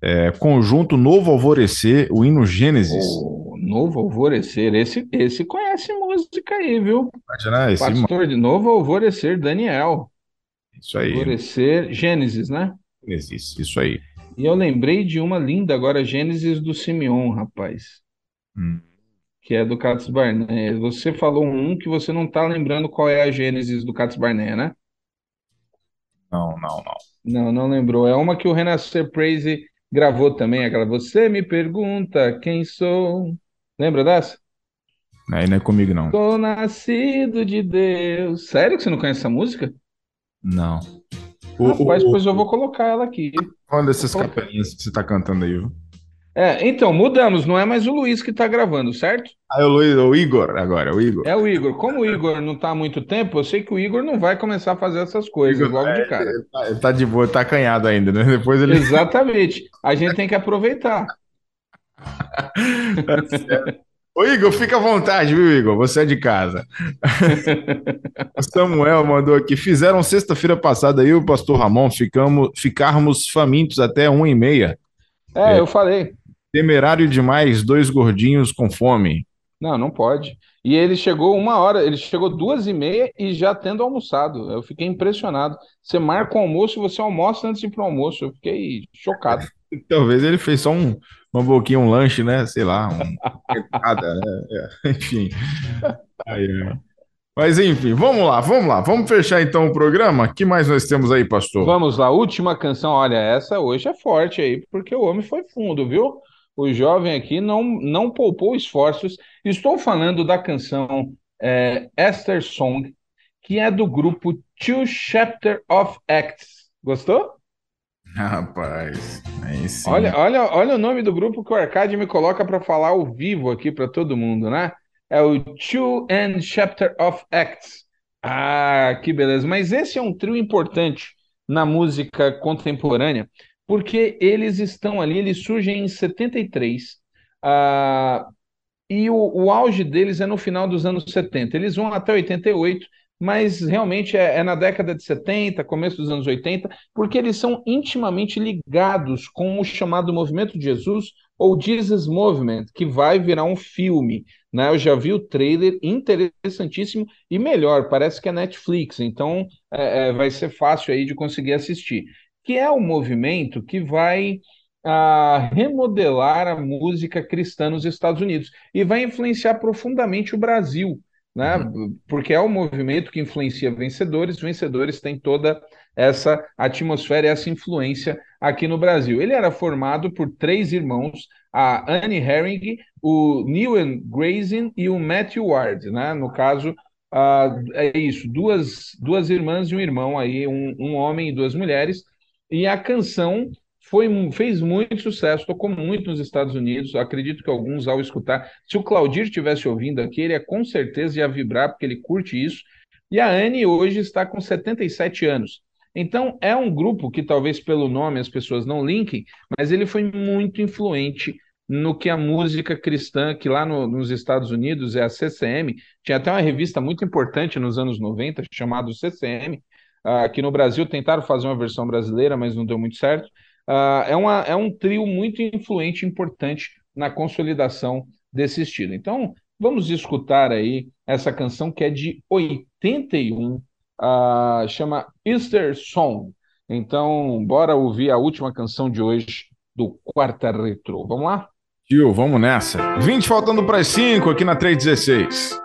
é, conjunto Novo Alvorecer, o hino Gênesis. o Novo Alvorecer, esse, esse conhece música aí, viu? Imagina esse, Pastor de Novo Alvorecer, Daniel. Isso aí, Alvorecer, Gênesis, né? Gênesis, isso aí. E eu lembrei de uma linda agora, Gênesis do Simeon, rapaz, Hum. que é do Cates Barnett. Você falou um que você não tá lembrando qual é a Gênesis do Cates Barnett, né? Não, não, não. Não, não lembrou. É uma que o Renascer Praise gravou também, aquela Você me pergunta quem sou. Lembra dessa? Aí não é comigo, não. Sou nascido de Deus. Sério que você não conhece essa música? Não. O, Rapaz, o, pois eu vou colocar ela aqui. dessas Vou- capelinhas que você tá cantando aí? viu? É, então, mudamos, não é mais o Luiz que tá gravando, certo? Ah, é o, Luiz, o Igor agora, o Igor. É o Igor. Como o Igor não tá há muito tempo, eu sei que o Igor não vai começar a fazer essas coisas Igor, logo de é, cara. Ele tá, ele tá de boa, tá acanhado ainda, né? Depois ele. Exatamente. A gente tem que aproveitar. Tá certo. Ô, Igor, fica à vontade, viu, Igor? Você é de casa. O Samuel mandou aqui. Fizeram sexta-feira passada aí, o pastor Ramon, ficamos, ficarmos famintos até uma e meia. É, eu falei. Temerário demais, dois gordinhos com fome. Não, não pode. E ele chegou uma hora, ele chegou duas e meia e já tendo almoçado. Eu fiquei impressionado. Você marca o almoço e você almoça antes de ir pro almoço. Eu fiquei chocado. Talvez ele fez só um, uma boquinha, um lanche, né? Sei lá, um... nada, né? É, enfim. Aí. Mas enfim, vamos lá, vamos lá. Vamos fechar então o programa. O que mais nós temos aí, pastor? Vamos lá, última canção. Olha, essa hoje é forte aí, porque o homem foi fundo, viu? O jovem aqui não, não poupou esforços. Estou falando da canção é, Esther Song, que é do grupo Two Chapter of Acts. Gostou? Rapaz. Olha, olha, olha o nome do grupo que o Arcade me coloca para falar ao vivo aqui para todo mundo, né? É o Two and Chapter of Acts. Ah, que beleza. Mas esse é um trio importante na música contemporânea, porque eles estão ali, eles surgem em 73, ah, e o, o auge deles é no final dos anos 70. Eles vão até 88, mas realmente é, é na década de 70, começo dos anos 80, porque eles são intimamente ligados com o chamado Movimento de Jesus ou Jesus Movement, que vai virar um filme. Né? Eu já vi o trailer, interessantíssimo e melhor, parece que é Netflix, então é, é, vai ser fácil aí de conseguir assistir. Que é o movimento que vai ah, remodelar a música cristã nos Estados Unidos e vai influenciar profundamente o Brasil né? Porque é um movimento que influencia vencedores, vencedores têm toda essa atmosfera e essa influência aqui no Brasil. Ele era formado por três irmãos, a Annie Herring, o Neil Grayson e o Matthew Ward, né? No caso, uh, é isso, duas, duas irmãs e um irmão aí, um, um homem e duas mulheres, e a canção foi, fez muito sucesso, tocou muito nos Estados Unidos. Acredito que alguns, ao escutar, se o Claudir estivesse ouvindo aqui, ele é com certeza ia vibrar, porque ele curte isso. E a Anne hoje está com 77 anos. Então, é um grupo que talvez pelo nome as pessoas não linkem, mas ele foi muito influente no que a música cristã, que lá no, nos Estados Unidos é a CCM, tinha até uma revista muito importante nos anos 90, chamada CCM. Aqui no Brasil tentaram fazer uma versão brasileira, mas não deu muito certo. Uh, é, uma, é um trio muito influente e importante na consolidação desse estilo. Então, vamos escutar aí essa canção que é de 81, uh, chama Easter Song. Então, bora ouvir a última canção de hoje do Quarta Retro. Vamos lá? Tio, vamos nessa. 20 faltando para as 5 aqui na 316.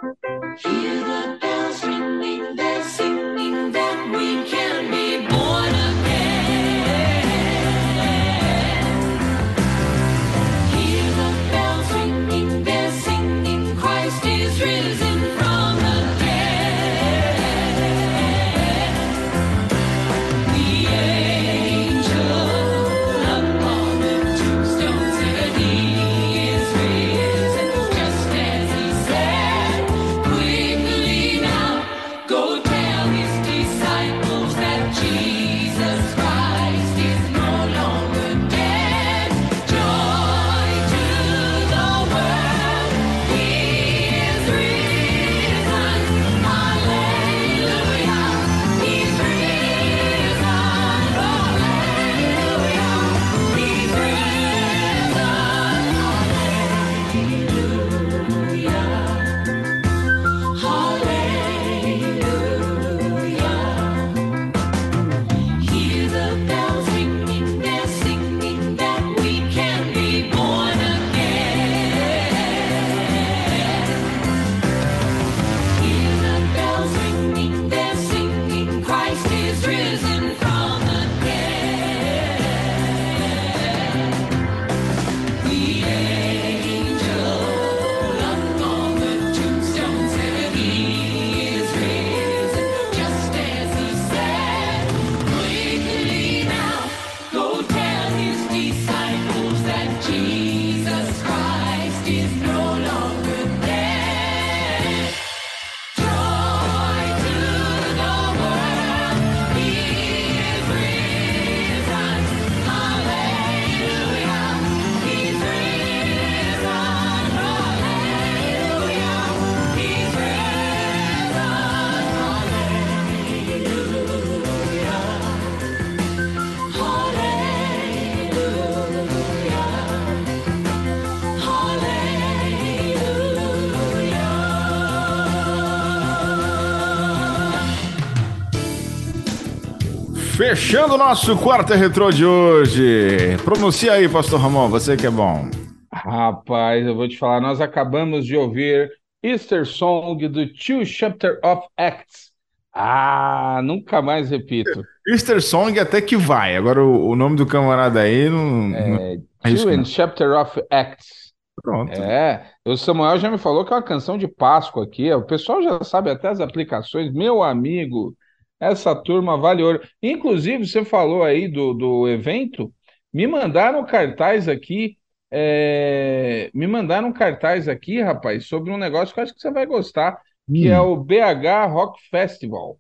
Fechando o nosso quarto retrô de hoje. Pronuncia aí, pastor Ramon, você que é bom. Rapaz, eu vou te falar, nós acabamos de ouvir Easter Song do Two Chapter of Acts. Ah, nunca mais repito. Easter Song até que vai. Agora o, o nome do camarada aí não. É, Two and Chapter of Acts. Pronto. É, o Samuel já me falou que é uma canção de Páscoa aqui. O pessoal já sabe até as aplicações. Meu amigo, essa turma vale ouro. Inclusive, você falou aí do, do evento. Me mandaram cartaz aqui. é, me mandaram cartaz aqui, rapaz, sobre um negócio que eu acho que você vai gostar, que é o BH Rock Festival.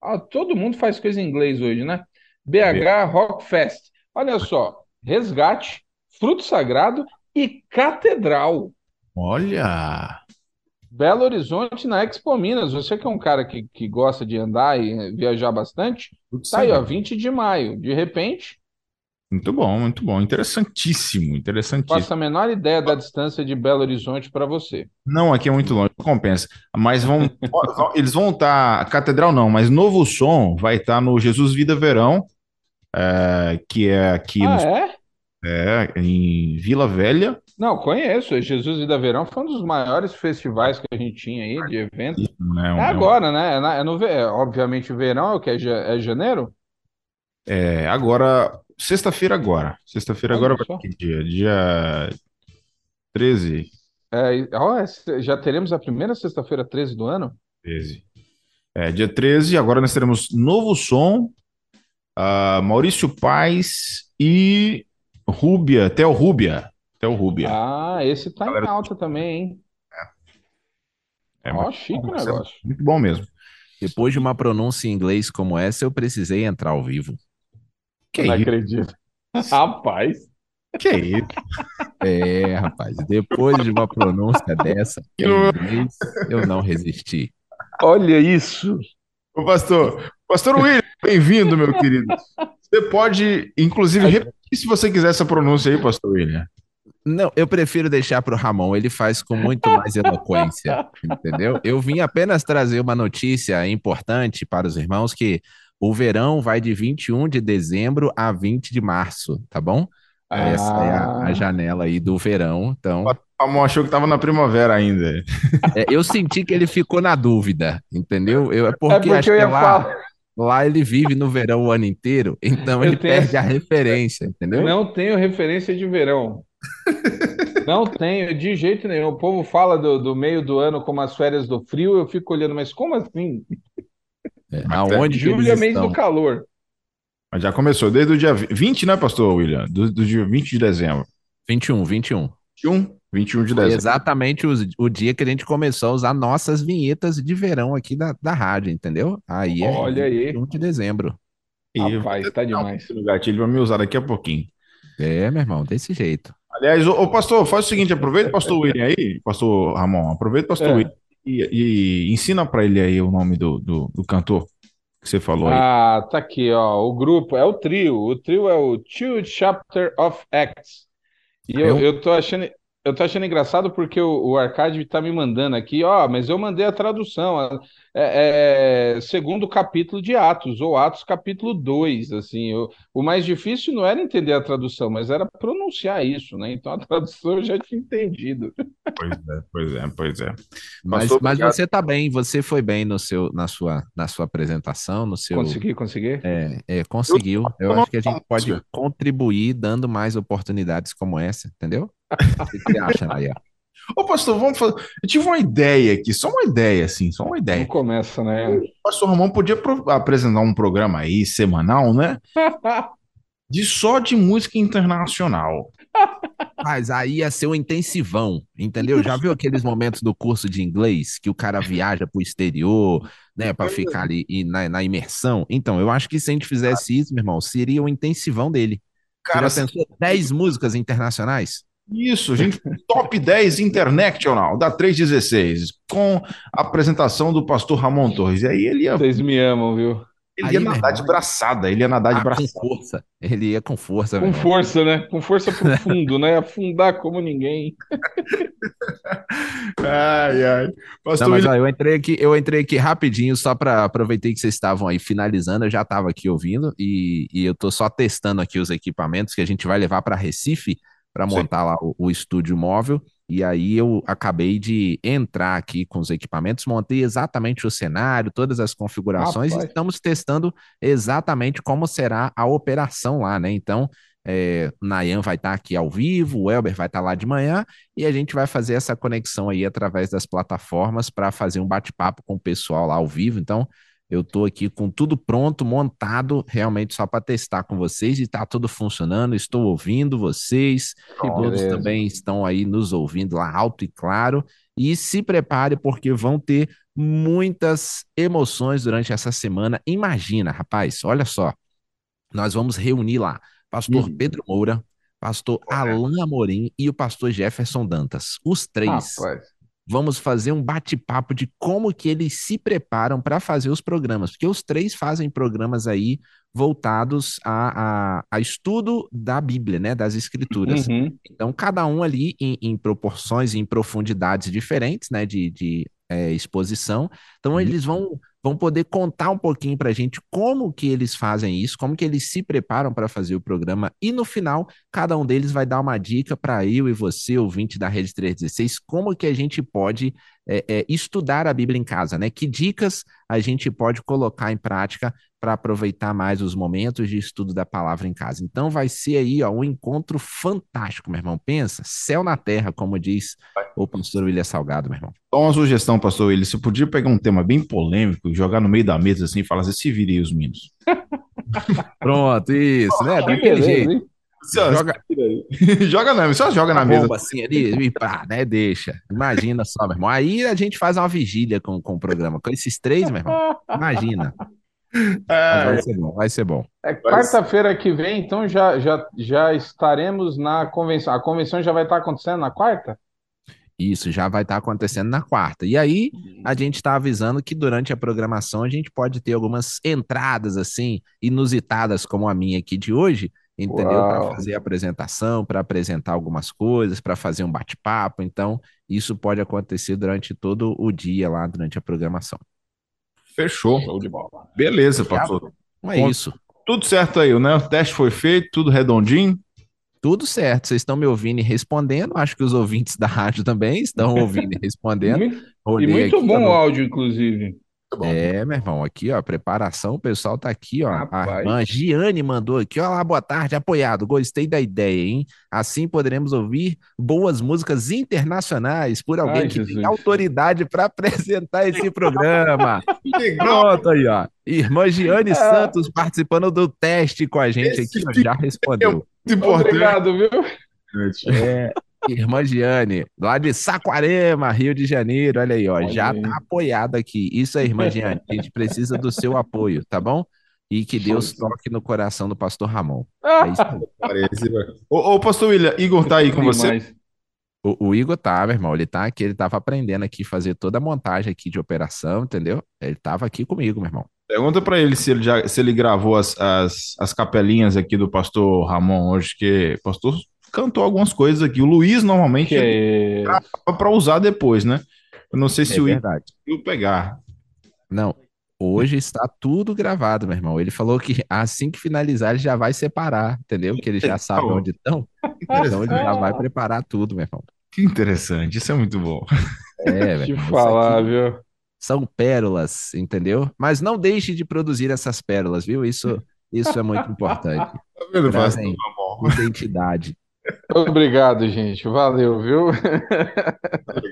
Ah, todo mundo faz coisa em inglês hoje, né? BH Rock Fest. Olha só, Resgate, Fruto Sagrado e Catedral. Olha. Belo Horizonte na Expo Minas. Você que é um cara que, que gosta de andar e viajar bastante, tá aí, ó, 20 de maio. De repente, Muito bom, muito bom. Interessantíssimo, interessantíssimo. faço a menor ideia da distância de Belo Horizonte para você. Não, aqui é muito longe, compensa. Mas vão, eles vão estar, Catedral não, mas Novo Som vai estar no Jesus Vida Verão, é, que é aqui Ah, é? É, em Vila Velha. Não, conheço. Jesus Vida Verão foi um dos maiores festivais que a gente tinha aí de evento. Né, um- É agora, né? É, na- é no, é, obviamente, verão, é o que é, é janeiro? É, agora, sexta-feira agora. Sexta-feira agora vai que dia? Dia 13. É, e- ó, é- já teremos a primeira sexta-feira 13 do ano? 13. É, dia 13, agora nós teremos Novo Som, ah, Maurício Paes e Rúbia, Theo Rúbia. Theo Rúbia. Ah, esse tá em Galera- alta também, hein? É, Ó, mas- chique o ser negócio. Muito bom mesmo. Depois de uma pronúncia em inglês como essa, eu precisei entrar ao vivo. Que Não isso? acredito. Rapaz, Que isso? É, rapaz, depois de uma pronúncia dessa em inglês, eu não resisti. olha isso. Ô, pastor, pastor William, bem-vindo, meu querido. Você pode, inclusive, repetir se você quiser essa pronúncia aí, pastor William. Não, eu prefiro deixar para o Ramon, ele faz com muito mais eloquência, entendeu? Eu vim apenas trazer uma notícia importante para os irmãos que o verão vai de 21 de dezembro a 20 de março, tá bom? Essa é a, a Ah. janela aí do verão, então O Ramon achou que estava na primavera ainda. é, eu senti que ele ficou na dúvida, entendeu? Eu, é É porque, porque acho eu ia lá, falar. Lá ele vive no verão o ano inteiro, então Eu ele tenho perde a referência, entendeu? Não tenho referência de verão. Não tenho, de jeito nenhum. O povo fala do, do meio do ano como as férias do frio, eu fico olhando, mas como assim? É, aonde Julho é mês do calor. Mas já começou desde o dia 20, né, pastor William? Do, do dia 20 de dezembro. 21, 21. 21? 21 de Foi dezembro. exatamente os- o, dia que a gente começou a usar nossas vinhetas de verão aqui da, da rádio, entendeu? Aí é Olha aí. 21 de dezembro. E Rapaz, tá demais. o gatilho vai me usar daqui a pouquinho. É, meu irmão, desse jeito. Aliás, ô, ô, pastor, faz o seguinte, aproveita o pastor William aí, pastor Ramon, aproveita o pastor É. William e, e ensina para ele aí o nome do, do, do cantor que você falou aí. Ah, tá aqui, ó. O grupo é o trio. O trio é o Two Chapter of Acts. E eu, Eu- eu tô achando, eu tô achando engraçado porque o, o Arcade tá me mandando aqui, ó, mas eu mandei a tradução. É, é, segundo capítulo de Atos, ou Atos capítulo 2, assim. eu- o mais difícil não era entender a tradução, mas era pronunciar isso, né? Então a tradução eu já tinha entendido. Pois é, pois é, pois é. Mas, mas você tá bem, você foi bem no seu, na, sua, na sua apresentação, no seu. Consegui, consegui? É, é, conseguiu. Eu eu acho que a gente pode contribuir dando mais oportunidades como essa, entendeu? O que você acha, Naya? Ô, pastor, vamos fazer. Eu tive uma ideia aqui, só uma ideia, assim, só uma Não ideia. começa, né? O pastor Ramon podia pro- apresentar um programa aí, semanal, né? De só de música internacional. Mas aí ia ser um intensivão, entendeu? Já viu aqueles momentos do curso de inglês que o cara viaja pro exterior, né, pra ficar ali e na, na imersão? Então, eu acho que se a gente fizesse isso, meu irmão, seria o intensivão dele. Você Cara, já pensou 10 músicas internacionais? Isso, gente, top 10 International da 316, com a apresentação do pastor Ramon Torres. E aí ele ia, Vocês me amam, viu? Ele ia nadar de braçada, ele ia nadar de ah, braçada. Com força. Ele ia com força, Com força, né? Com força pro fundo, né? Afundar como ninguém. ai, ai. Pastor Não, mas ó, eu entrei aqui, eu entrei aqui rapidinho, só para aproveitei que vocês estavam aí finalizando, eu já estava aqui ouvindo e, e eu tô só testando aqui os equipamentos que a gente vai levar para Recife para montar lá o, o estúdio móvel. E aí eu acabei de entrar aqui com os equipamentos, montei exatamente o cenário, todas as configurações Rapaz. e estamos testando exatamente como será a operação lá, né? Então, é, Nayan vai estar tá aqui ao vivo, o Elber vai estar tá lá de manhã e a gente vai fazer essa conexão aí através das plataformas para fazer um bate-papo com o pessoal lá ao vivo. Então, eu estou aqui com tudo pronto, montado, realmente só para testar com vocês e está tudo funcionando. Estou ouvindo vocês, oh, todos beleza. também estão aí nos ouvindo lá alto e claro. E se prepare, porque vão ter muitas emoções durante essa semana. Imagina, rapaz, olha só. Nós vamos reunir lá pastor uhum. Pedro Moura, pastor. Alain Amorim e o pastor Jefferson Dantas. Os três. Rapaz vamos fazer um bate-papo de como que eles se preparam para fazer os programas, porque os três fazem programas aí voltados a, a, a estudo da Bíblia, né, das Escrituras. Uhum. Então, cada um ali em, em proporções e em profundidades diferentes, né, de, de é, exposição. Então, uhum. eles vão vão poder contar um pouquinho para a gente como que eles fazem isso, como que eles se preparam para fazer o programa. E no final cada um deles vai dar uma dica para eu e você, ouvinte da Rede 316, como que a gente pode é, é, estudar a Bíblia em casa, né? Que dicas a gente pode colocar em prática para aproveitar mais os momentos de estudo da palavra em casa. Então vai ser aí ó, um encontro fantástico, meu irmão. Pensa, céu na terra, como diz o pastor William Salgado, meu irmão. Só uma sugestão, pastor William. Você podia pegar um tema bem polêmico, jogar no meio da mesa assim e falar assim, se virem os meninos. Pronto, isso, né? Daquele jeito. Joga, joga não, só joga na mesa. assim ali e pá, né? Deixa. Imagina só, meu irmão. Aí a gente faz uma vigília com, com o programa. Com esses três, meu irmão. Imagina. É, vai ser bom, vai ser bom. É quarta-feira que vem, então já, já, já estaremos na convenção. A convenção já vai estar acontecendo na quarta? Isso, já vai estar acontecendo na quarta. E aí, a gente está avisando que durante a programação a gente pode ter algumas entradas, assim, inusitadas, como a minha aqui de hoje, entendeu? Para fazer a apresentação, para apresentar algumas coisas, para fazer um bate-papo. Então, isso pode acontecer durante todo o dia lá, durante a programação. Fechou. Beleza, pastor. É isso. Tudo certo aí, né? O teste foi feito, tudo redondinho. Tudo certo, vocês estão me ouvindo e respondendo. Acho que os ouvintes da rádio também estão ouvindo e respondendo. e muito bom o áudio, inclusive. É, meu irmão, aqui, ó, preparação, o pessoal tá aqui, ó. Rapaz. A irmã Giane mandou aqui, ó lá, boa tarde, apoiado, gostei da ideia, hein? Assim poderemos ouvir boas músicas internacionais por alguém Ai, que Jesus. tem autoridade para apresentar esse programa. Pronto aí, ó. Irmã Giane é. Santos participando do teste com a gente esse aqui, já respondeu. É Obrigado, viu? É, Irmã Giane, lá de Saquarema, Rio de Janeiro, olha aí, ó, olha já aí. tá apoiado aqui. Isso aí, irmã Giane, a gente precisa do seu apoio, tá bom? E que Deus toque no coração do pastor Ramon. É isso aí. ô, ô, pastor William, Igor tá aí com você? O, o, Igor tá, meu irmão, ele tá aqui, ele tava aprendendo aqui, fazer toda a montagem aqui de operação, entendeu? Ele tava aqui comigo, meu irmão. Pergunta para ele se ele já se ele gravou as, as, as capelinhas aqui do pastor Ramon hoje, que pastor cantou algumas coisas aqui. O Luiz normalmente é para usar depois, né? Eu não sei se é o verdade. Igor pegar. Não, hoje está tudo gravado, meu irmão. Ele falou que assim que finalizar ele já vai separar, entendeu? Que ele já sabe onde estão. Então ele já vai preparar tudo, meu irmão. Que interessante, isso é muito bom. É, Te falar, viu? São pérolas, entendeu? Mas não deixe de produzir essas pérolas, viu? Isso, isso é muito importante. Tá vendo, Trazem identidade. Obrigado, gente. Valeu, viu?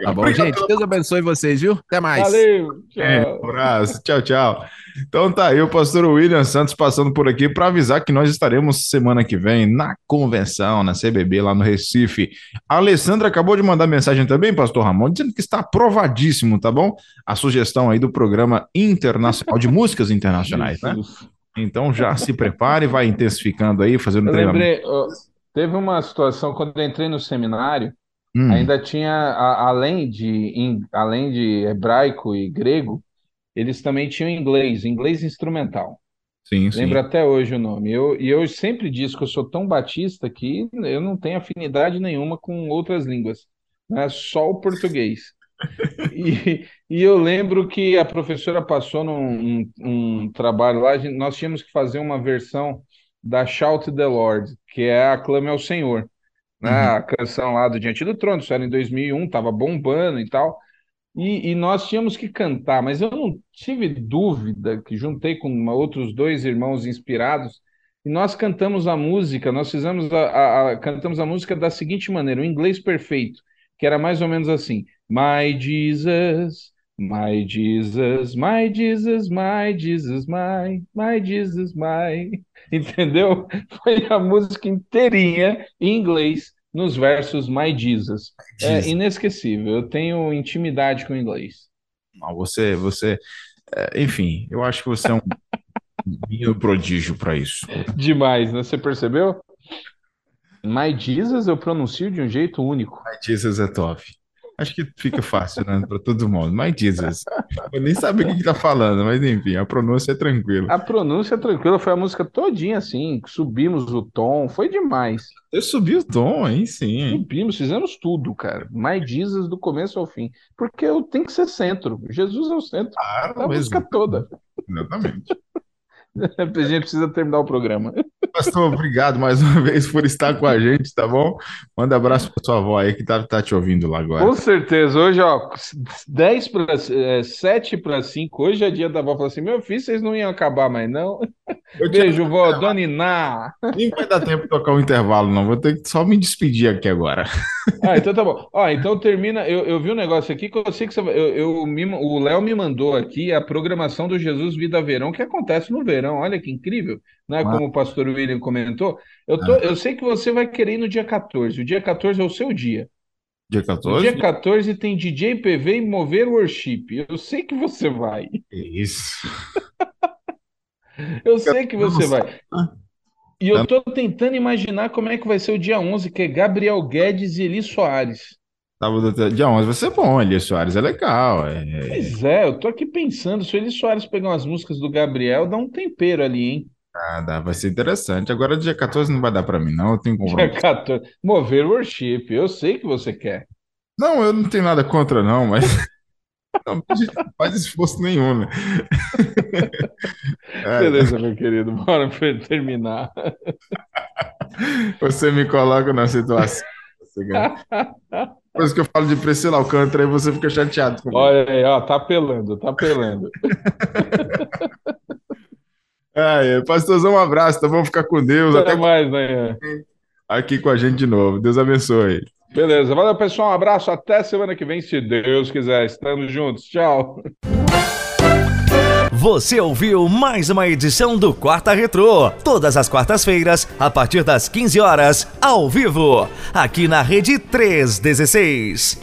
Tá bom, gente. Deus abençoe vocês, viu? Até mais. Valeu. Tchau. É, um abraço. Tchau, tchau. Então tá aí o pastor William Santos passando por aqui para avisar que nós estaremos semana que vem na convenção, na CBB, lá no Recife. A Alessandra acabou de mandar mensagem também, pastor Ramon, dizendo que está aprovadíssimo, tá bom? A sugestão aí do programa internacional de músicas internacionais, né? Então já se prepare, vai intensificando aí, fazendo eu treinamento. Lembrei, Teve uma situação quando eu entrei no seminário, hum. ainda tinha, a, além de, in, além de hebraico e grego, eles também tinham inglês, inglês instrumental. Sim, Lembro sim. até hoje o nome. Eu, e eu sempre disse que eu sou tão batista que eu não tenho afinidade nenhuma com outras línguas, né? Só o português. E, e eu lembro que a professora passou num um, um trabalho lá, gente- nós tínhamos que fazer uma versão da Shout the Lord, que é Aclame ao Senhor, né? Uhum. A canção lá do Diante do Trono, isso era em 2001, tava bombando e tal. E, e nós tínhamos que cantar, mas eu não tive dúvida que juntei com uma- outros dois irmãos inspirados e nós cantamos a música, nós fizemos a, a- a- cantamos a música da seguinte maneira, o inglês perfeito, que era mais ou menos assim: My Jesus, my Jesus, my Jesus, my Jesus, my, my Jesus, my. Entendeu? Foi a música inteirinha em inglês nos versos My Jesus. É inesquecível. Eu tenho intimidade com o inglês. Não, você, você, é, enfim, eu acho que você é um prodígio para isso. Demais, né? Você percebeu? My Jesus eu pronuncio de um jeito único. My Jesus é top. Acho que fica fácil, né, para todo mundo. My Jesus. Eu nem sabia o que que tá falando, mas enfim, a pronúncia é tranquila. A pronúncia tranquila foi a música todinha assim. Subimos o tom, foi demais. Eu subi o tom, aí sim. Subimos, fizemos tudo, cara. My Jesus do começo ao fim. Porque eu tenho que ser centro. Jesus é o centro Claro, da música exato. toda. Exatamente. A gente precisa terminar o programa. Pastor, obrigado mais uma vez por estar com a gente, tá bom? Manda abraço para sua avó aí que tá, tá te ouvindo lá agora. Com certeza, hoje, ó, 10 para 7 para 5, hoje é dia da avó. Falou assim: meu filho, vocês não iam acabar mais, não? Eu Beijo, vó, Dona Iná. Nem vai dar tempo de tocar um intervalo, não. Vou ter que só me despedir aqui agora. Ah, então tá bom. Ó, então termina. Eu, eu vi um negócio aqui que eu sei que você, eu, eu me- o Léo me mandou aqui a programação do Jesus Vida Verão, que acontece no verão. Olha que incrível, né? Como o pastor William comentou. Eu, tô, eu sei que você vai querer ir no dia 14. O dia 14 é o seu dia. Dia No 14? dia 14 tem DJ PV e Mover Worship. Eu sei que você vai. Isso. Eu sei que você vai. E eu tô tentando imaginar como é que vai ser o dia 11, que é Gabriel Guedes e Eli Soares. Dia 11 vai ser bom, Elias Soares, é legal. É, Pois é, eu tô aqui pensando, se o Eli Soares pegar umas músicas do Gabriel, dá um tempero ali, hein? ah, dá, vai ser interessante. Agora, dia 14 não vai dar pra mim, não. Eu tenho Dia compromisso. 14. Mover Worship, eu sei que você quer. Não, eu não tenho nada contra, não, mas. Não, não faz esforço nenhum, né? É, Beleza, meu querido, bora terminar. você me coloca na situação. Depois que eu falo de Priscila Alcântara, aí você fica chateado comigo. Olha aí, ó, tá apelando, tá apelando. É, é, pastorzão, um abraço, tá bom? Ficar com Deus. Até Até mais, né? aqui com a gente de novo. Deus abençoe. Beleza, valeu, pessoal. Um abraço, até semana que vem, se Deus quiser. Estamos juntos. Tchau. Você ouviu mais uma edição do Quarta Retrô, todas as quartas-feiras, a partir das 15 horas, ao vivo, aqui na Rede 316.